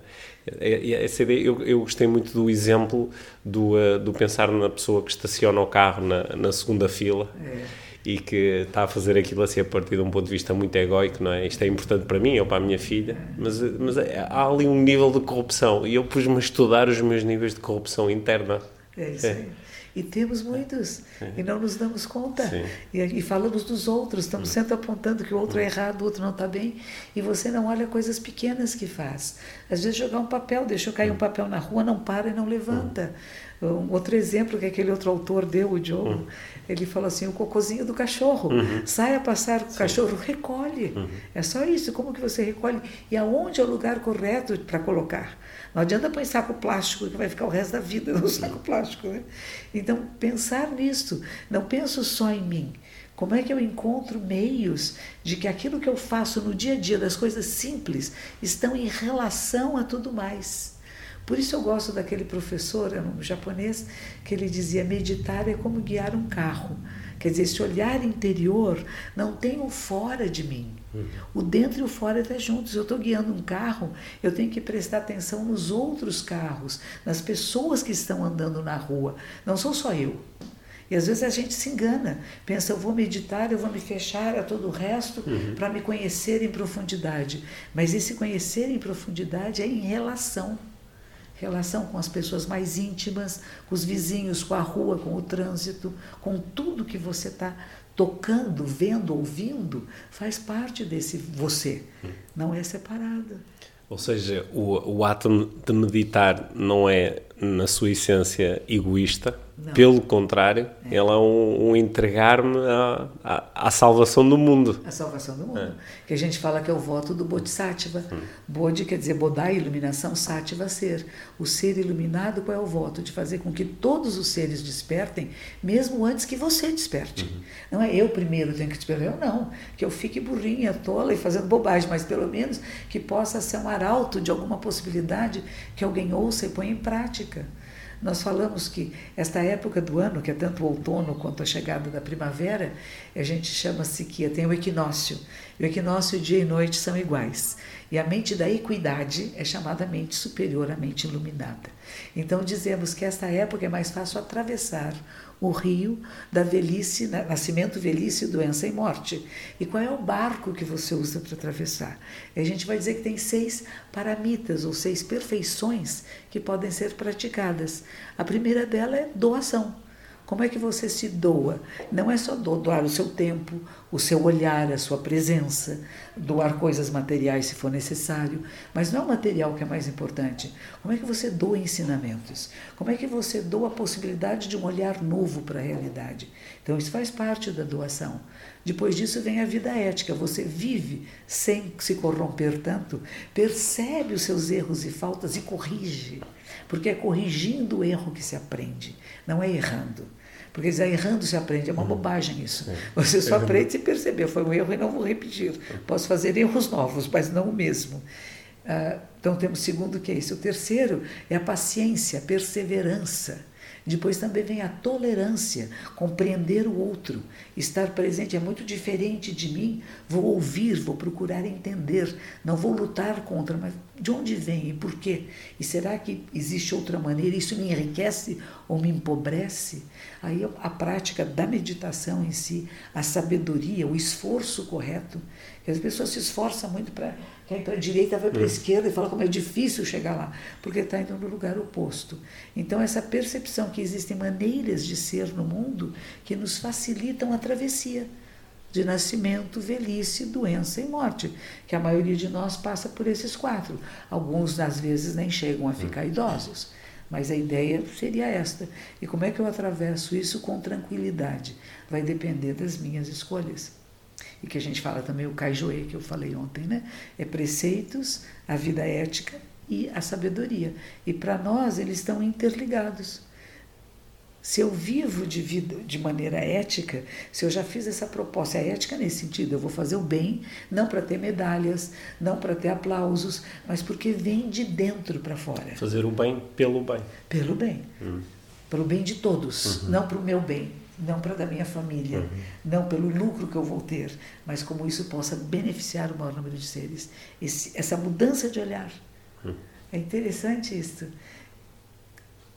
[SPEAKER 1] É, essa ideia, eu, eu gostei muito do exemplo do, uh, do pensar na pessoa que estaciona o carro na, na segunda fila. É e que está a fazer aquilo assim a partir de um ponto de vista muito egóico, não é? Isto é importante para mim ou para a minha filha, mas, mas é, há ali um nível de corrupção e eu pus-me a estudar os meus níveis de corrupção interna.
[SPEAKER 2] É isso aí. E temos muitos, e não nos damos conta. E, e, falamos dos outros, estamos hum. sempre apontando que o outro é hum. errado, o outro não está bem, e você não olha coisas pequenas que faz. Às vezes jogar um papel, deixou cair um hum. papel na rua, não para e não levanta Um outro exemplo que aquele outro autor deu, o Joe, uhum. Ele falou assim, o cocôzinho do cachorro. Uhum. Sai a passar com o cachorro, recolhe. Uhum. É só isso, como que você recolhe? E aonde é o lugar correto para colocar? Não adianta pôr em saco plástico, que vai ficar o resto da vida no saco plástico. Né? Então, pensar nisso. Não penso só em mim. Como é que eu encontro meios de que aquilo que eu faço no dia a dia, das coisas simples, estão em relação a tudo mais? Por isso eu gosto daquele professor um japonês que ele dizia: meditar é como guiar um carro. Quer dizer, esse olhar interior não tem o fora de mim. Uhum. O dentro e o fora estão juntos. Eu estou guiando um carro, eu tenho que prestar atenção nos outros carros, nas pessoas que estão andando na rua. Não sou só eu. E às vezes a gente se engana, pensa, eu vou meditar, eu vou me fechar a todo o resto uhum. para me conhecer em profundidade. Mas esse conhecer em profundidade é em relação. Relação com as pessoas mais íntimas, com os vizinhos, com a rua, com o trânsito, com tudo que você está tocando, vendo, ouvindo, faz parte desse você. Não é separado.
[SPEAKER 1] Ou seja, o, o ato de meditar não é, na sua essência, egoísta, não. Pelo contrário, é. ela é um, um entregar-me à, à, à, salvação do mundo.
[SPEAKER 2] A salvação do mundo. É. Que a gente fala que é o voto do Bodhisattva. Hum. Bodhi quer dizer Bodai, iluminação, Sattva, ser. O ser iluminado, qual é o voto? De fazer com que todos os seres despertem, mesmo antes que você desperte. Uhum. Não é eu primeiro tenho que despertar, eu não. Que eu fique burrinha, tola e fazendo bobagem, mas pelo menos que possa ser um arauto de alguma possibilidade que alguém ouça e ponha em prática. Nós falamos que esta época do ano, que é tanto o outono quanto a chegada da primavera, a gente chama que tem o equinócio. O equinócio, dia e noite são iguais. E a mente da equidade é chamada mente superior à mente iluminada. Então dizemos que esta época é mais fácil atravessar o rio da velhice, nascimento, velhice, doença e morte. E qual é o barco que você usa para atravessar? E a gente vai dizer que tem seis paramitas, ou seis perfeições que podem ser praticadas. A primeira dela é doação. Como é que você se doa? Não é só doar o seu tempo, o seu olhar, a sua presença, doar coisas materiais se for necessário, mas não é o material que é mais importante. Como é que você doa ensinamentos? Como é que você doa a possibilidade de um olhar novo para a realidade? Então, isso faz parte da doação. Depois disso vem a vida ética. Você vive sem se corromper tanto, percebe os seus erros e faltas e corrige. Porque é corrigindo o erro que se aprende, não é errando. Porque dizer errando se aprende, é uma uhum. bobagem isso. É. Você só aprende se perceber, foi um erro e não vou repetir. Posso fazer erros novos, mas não o mesmo. Ah, então temos o segundo que é isso. O terceiro é a paciência, a perseverança. Depois também vem a tolerância, compreender o outro, estar presente é muito diferente de mim. Vou ouvir, vou procurar entender, não vou lutar contra, mas de onde vem e por quê? E será que existe outra maneira? Isso me enriquece ou me empobrece? Aí a prática da meditação em si, a sabedoria, o esforço correto, as pessoas se esforçam muito para ir para a direita, vai para a hum. esquerda e fala como é difícil chegar lá, porque está indo no lugar oposto. Então, essa percepção que existem maneiras de ser no mundo que nos facilitam a travessia de nascimento, velhice, doença e morte, que a maioria de nós passa por esses quatro. Alguns, às vezes, nem chegam a ficar hum. idosos. Mas a ideia seria esta. E como é que eu atravesso isso com tranquilidade? Vai depender das minhas escolhas e que a gente fala também o Kaijoe, que eu falei ontem, né? É preceitos, a vida ética e a sabedoria. E para nós eles estão interligados. Se eu vivo de vida de maneira ética, se eu já fiz essa proposta, é ética nesse sentido, eu vou fazer o bem, não para ter medalhas, não para ter aplausos, mas porque vem de dentro para fora.
[SPEAKER 1] Fazer o bem pelo bem.
[SPEAKER 2] Pelo bem. Hum. Pelo bem de todos, uhum. não para o meu bem não para da minha família, uhum. não pelo lucro que eu vou ter, mas como isso possa beneficiar o maior número de seres. Esse, essa mudança de olhar. Uhum. É interessante isso.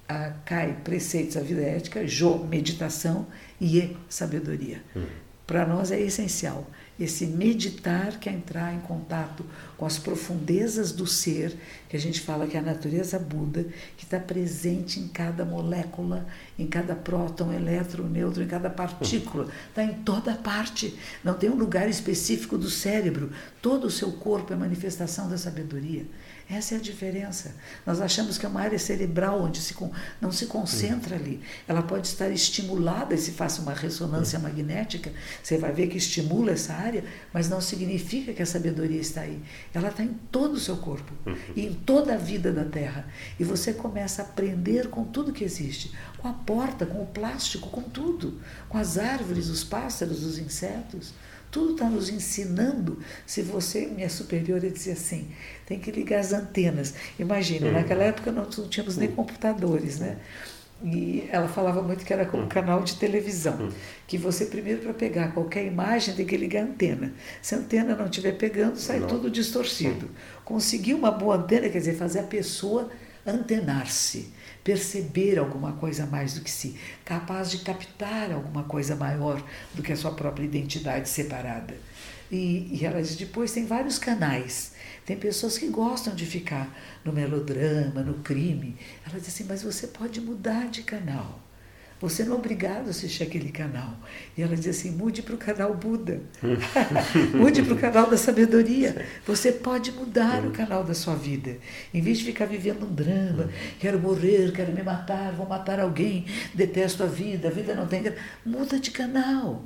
[SPEAKER 2] A CAI, preceitos, a vida ética, Jo, meditação e E, sabedoria. Uhum. Para nós é essencial esse meditar que é entrar em contato com as profundezas do ser, que a gente fala que é a natureza Buda, que está presente em cada molécula, em cada próton, elétron, nêutron, em cada partícula, está em toda parte. Não tem um lugar específico do cérebro. Todo o seu corpo é manifestação da sabedoria. Essa é a diferença. Nós achamos que é uma área cerebral onde se, não se concentra ali. Ela pode estar estimulada e se faça uma ressonância magnética, você vai ver que estimula essa área, mas não significa que a sabedoria está aí. Ela está em todo o seu corpo e em toda a vida da Terra. E você começa a aprender com tudo que existe, com a porta, com o plástico, com tudo, com as árvores, os pássaros, os insetos. Tudo está nos ensinando. Se você, minha superiora, dizia assim: tem que ligar as antenas. Imagina, hum. naquela época não, não tínhamos nem hum. computadores, né? E ela falava muito que era como um canal de televisão, hum. que você primeiro para pegar qualquer imagem tem que ligar a antena. Se a antena não estiver pegando, sai não. tudo distorcido. Conseguir uma boa antena quer dizer fazer a pessoa antenar-se perceber alguma coisa mais do que si, capaz de captar alguma coisa maior do que a sua própria identidade separada. E, e ela diz: depois tem vários canais. Tem pessoas que gostam de ficar no melodrama, no crime. Ela diz assim: mas você pode mudar de canal. Você não é obrigado a assistir aquele canal. E ela diz assim: mude para o canal Buda. mude para o canal da sabedoria. Você pode mudar o canal da sua vida. Em vez de ficar vivendo um drama, quero morrer, quero me matar, vou matar alguém, detesto a vida, a vida não tem. Muda de canal.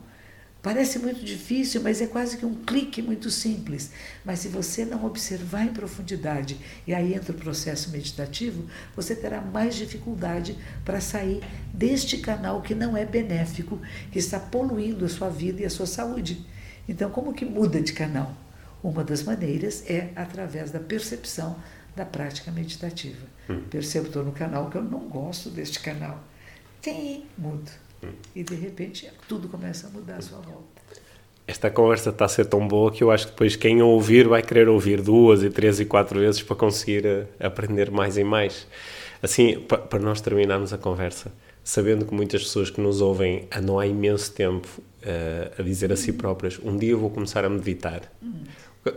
[SPEAKER 2] Parece muito difícil, mas é quase que um clique muito simples. Mas se você não observar em profundidade, e aí entra o processo meditativo, você terá mais dificuldade para sair deste canal que não é benéfico, que está poluindo a sua vida e a sua saúde. Então, como que muda de canal? Uma das maneiras é através da percepção da prática meditativa. Hum. Percebo, estou no canal que eu não gosto deste canal. Tem, mudo. E de repente tudo começa a mudar à sua volta.
[SPEAKER 1] Esta conversa está a ser tão boa que eu acho que depois quem ouvir vai querer ouvir duas e três e quatro vezes para conseguir eh, aprender mais e mais. Assim, para nós terminarmos a conversa, sabendo que muitas pessoas que nos ouvem andam há imenso tempo uh, a dizer a si próprias: um dia eu vou começar a meditar. Hum.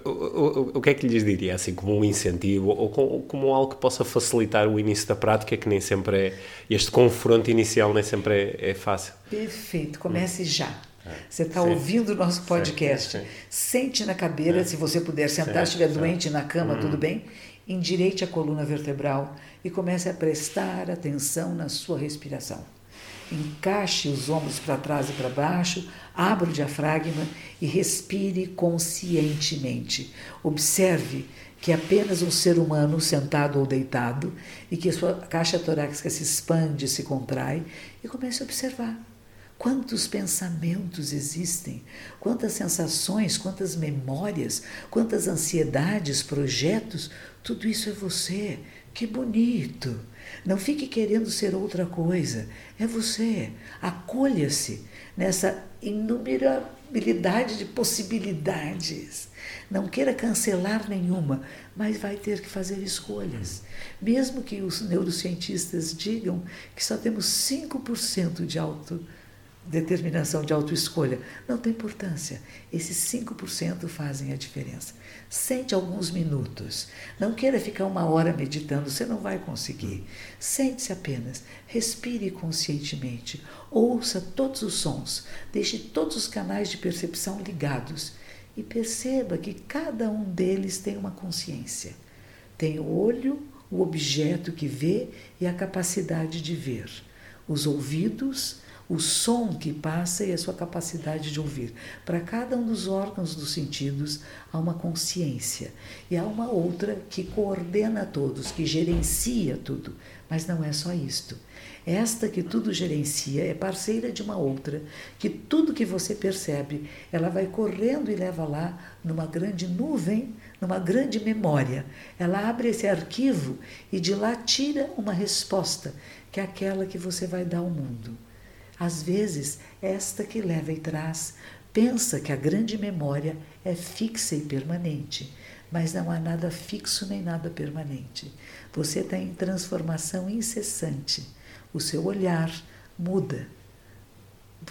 [SPEAKER 1] O, o, o, que é que lhes diria, assim, como um incentivo ou como, como, algo que possa facilitar o início da prática, que nem sempre é, este confronto inicial nem sempre é, é fácil?
[SPEAKER 2] Perfeito, comece hum. já. É. Você está ouvindo o nosso podcast, sim, sim. sente na cadeira, é. se você puder sentar, se estiver doente na cama, hum. tudo bem, endireite a coluna vertebral e comece a prestar atenção na sua respiração. Encaixe os ombros para trás e para baixo, abra o diafragma e respire conscientemente. Observe que é apenas um ser humano sentado ou deitado e que sua caixa torácica se expande, se contrai e comece a observar. Quantos pensamentos existem, quantas sensações, quantas memórias, quantas ansiedades, projetos, tudo isso é você. Que bonito! Não fique querendo ser outra coisa. É você. Acolha-se nessa inumerabilidade de possibilidades. Não queira cancelar nenhuma, mas vai ter que fazer escolhas. Mesmo que os neurocientistas digam que só temos 5% de auto determinação de autoescolha. Não tem importância. Esses 5% fazem a diferença. Sente alguns minutos. Não queira ficar uma hora meditando, você não vai conseguir. Sente-se apenas. Respire conscientemente. Ouça todos os sons. Deixe todos os canais de percepção ligados. E perceba que cada um deles tem uma consciência. Tem o olho, o objeto que vê e a capacidade de ver. Os ouvidos, o som que passa e a sua capacidade de ouvir. Para cada um dos órgãos dos sentidos há uma consciência e há uma outra que coordena todos, que gerencia tudo. Mas não é só isto. Esta que tudo gerencia é parceira de uma outra, que tudo que você percebe, ela vai correndo e leva lá numa grande nuvem, numa grande memória. Ela abre esse arquivo e de lá tira uma resposta, que é aquela que você vai dar ao mundo. Às vezes, esta que leva e traz pensa que a grande memória é fixa e permanente, mas não há nada fixo nem nada permanente. Você está em transformação incessante. O seu olhar muda,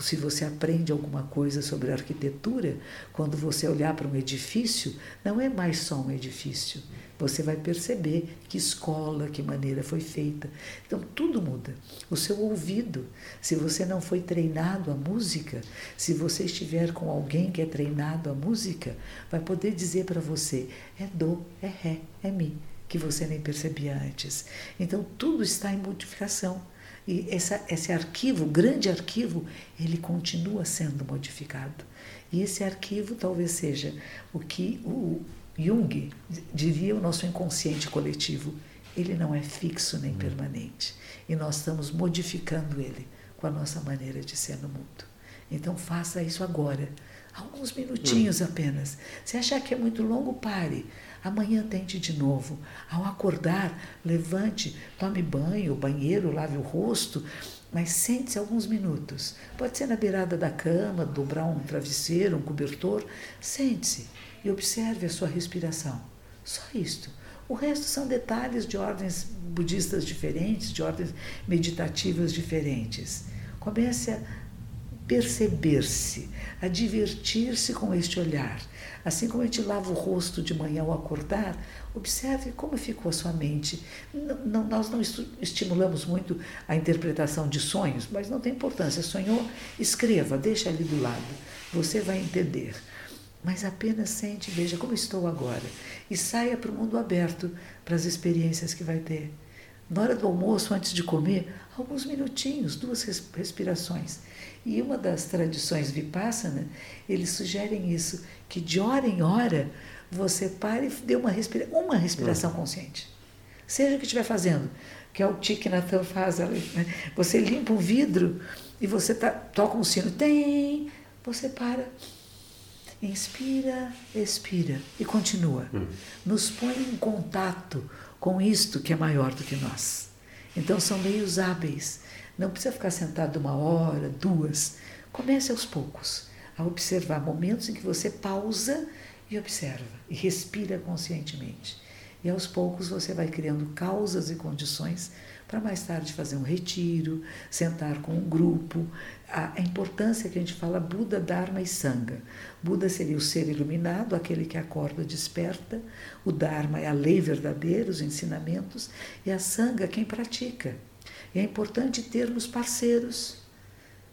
[SPEAKER 2] se você aprende alguma coisa sobre arquitetura, quando você olhar para um edifício, não é mais só um edifício. Você vai perceber que escola, que maneira foi feita. Então tudo muda. O seu ouvido, se você não foi treinado à música, se você estiver com alguém que é treinado à música, vai poder dizer para você: é do, é ré, é mi que você nem percebia antes. Então, tudo está em modificação. E essa, esse arquivo, grande arquivo, ele continua sendo modificado. E esse arquivo talvez seja o que o Jung diria o nosso inconsciente coletivo. Ele não é fixo nem permanente. E nós estamos modificando ele com a nossa maneira de ser no mundo. Então faça isso agora. Alguns minutinhos apenas. Se achar que é muito longo, pare. Amanhã tente de novo. Ao acordar, levante, tome banho, banheiro, lave o rosto, mas sente-se alguns minutos. Pode ser na beirada da cama, dobrar um travesseiro, um cobertor. Sente-se e observe a sua respiração. Só isto. O resto são detalhes de ordens budistas diferentes, de ordens meditativas diferentes. Comece a perceber-se, a divertir-se com este olhar. Assim como a gente lava o rosto de manhã ao acordar, observe como ficou a sua mente. Não, não, nós não estimulamos muito a interpretação de sonhos, mas não tem importância. Sonhou? Escreva, deixa ali do lado. Você vai entender. Mas apenas sente, veja como estou agora. E saia para o mundo aberto, para as experiências que vai ter. Na hora do almoço, antes de comer, alguns minutinhos, duas respirações. E uma das tradições Vipassana, eles sugerem isso, que de hora em hora você pare e dê uma, respira uma respiração uhum. consciente. Seja o que estiver fazendo, que é o Thich Nhat faz. Né? Você limpa um vidro e você tá, toca um sino, tem, você para, inspira, expira e continua. Uhum. Nos põe em contato com isto que é maior do que nós. Então são meios hábeis. Não precisa ficar sentado uma hora, duas. Comece aos poucos a observar momentos em que você pausa e observa e respira conscientemente. E aos poucos você vai criando causas e condições para mais tarde fazer um retiro, sentar com um grupo. A, importância que a gente fala Buda, Dharma e Sangha. Buda seria o ser iluminado, aquele que acorda, desperta. O Dharma é a lei verdadeira, os ensinamentos. E a Sangha, quem pratica. E é importante termos parceiros.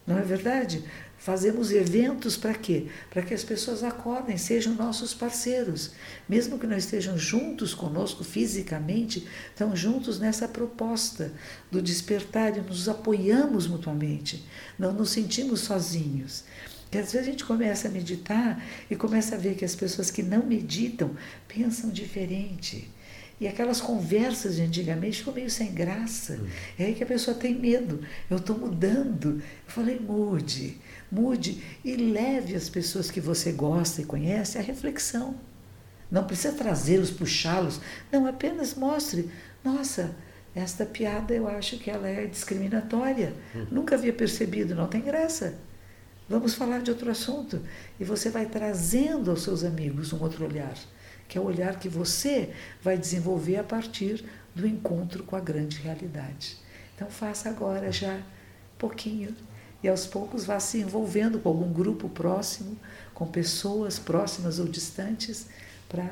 [SPEAKER 2] Não é verdade? Fazemos eventos para quê? Para que as pessoas acordem, sejam nossos parceiros. Mesmo que não estejam juntos conosco fisicamente, estão juntos nessa proposta do despertar e nos apoiamos mutuamente. Não nos sentimos sozinhos. E às vezes a gente começa a meditar e começa a ver que as pessoas que não meditam pensam diferente. E aquelas conversas de antigamente ficam meio sem graça. Hum. É aí que a pessoa tem medo. Eu estou mudando. Eu falei, mude mude e leve as pessoas que você gosta e conhece à reflexão. Não precisa trazê-los, puxá-los. Não, apenas mostre. Nossa, esta piada eu acho que ela é discriminatória. Hum. Nunca havia percebido, não tem graça. Vamos falar de outro assunto. E você vai trazendo aos seus amigos um outro olhar, que é o olhar que você vai desenvolver a partir do encontro com a grande realidade. Então faça agora já pouquinho e aos poucos vá se envolvendo com algum grupo próximo, com pessoas próximas ou distantes, para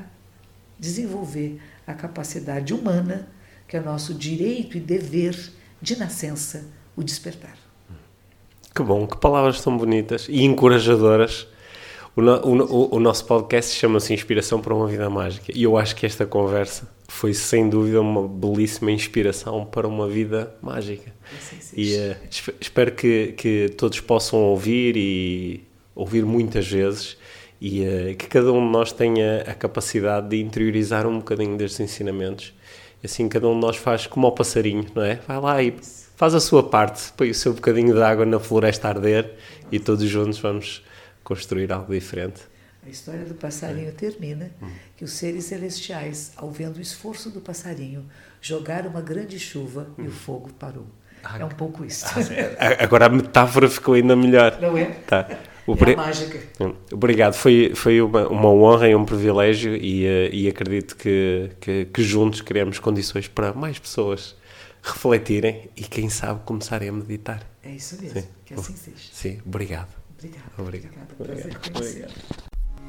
[SPEAKER 2] desenvolver a capacidade humana, que é nosso direito e dever de nascença, o despertar.
[SPEAKER 1] Que bom, que palavras tão bonitas e encorajadoras. O, no, o, o nosso podcast chama-se Inspiração para uma Vida Mágica e eu acho que esta conversa foi sem dúvida uma belíssima inspiração para uma vida mágica. E uh, espero que, que todos possam ouvir e ouvir muitas vezes e uh, que cada um de nós tenha a capacidade de interiorizar um bocadinho destes ensinamentos. Assim, cada um de nós faz como ao passarinho, não é? Vai lá e faz a sua parte, põe o seu bocadinho de água na floresta a arder e todos juntos vamos construir algo diferente.
[SPEAKER 2] A história do passarinho termina que os seres celestiais, ao vendo o esforço do passarinho, jogaram uma grande chuva e o fogo parou. Ah, é um pouco isso.
[SPEAKER 1] Ah, agora a metáfora ficou ainda melhor.
[SPEAKER 2] Não é?
[SPEAKER 1] Tá.
[SPEAKER 2] É mágica.
[SPEAKER 1] Hum, obrigado, foi, foi uma, uma honra e um privilégio e, uh, e acredito que, que, que, juntos criamos condições para mais pessoas refletirem e quem sabe começarem a meditar.
[SPEAKER 2] É isso mesmo, Sim. que assim seja.
[SPEAKER 1] Sim, obrigado.
[SPEAKER 2] Obrigado. Obrigado. Obrigado. obrigado.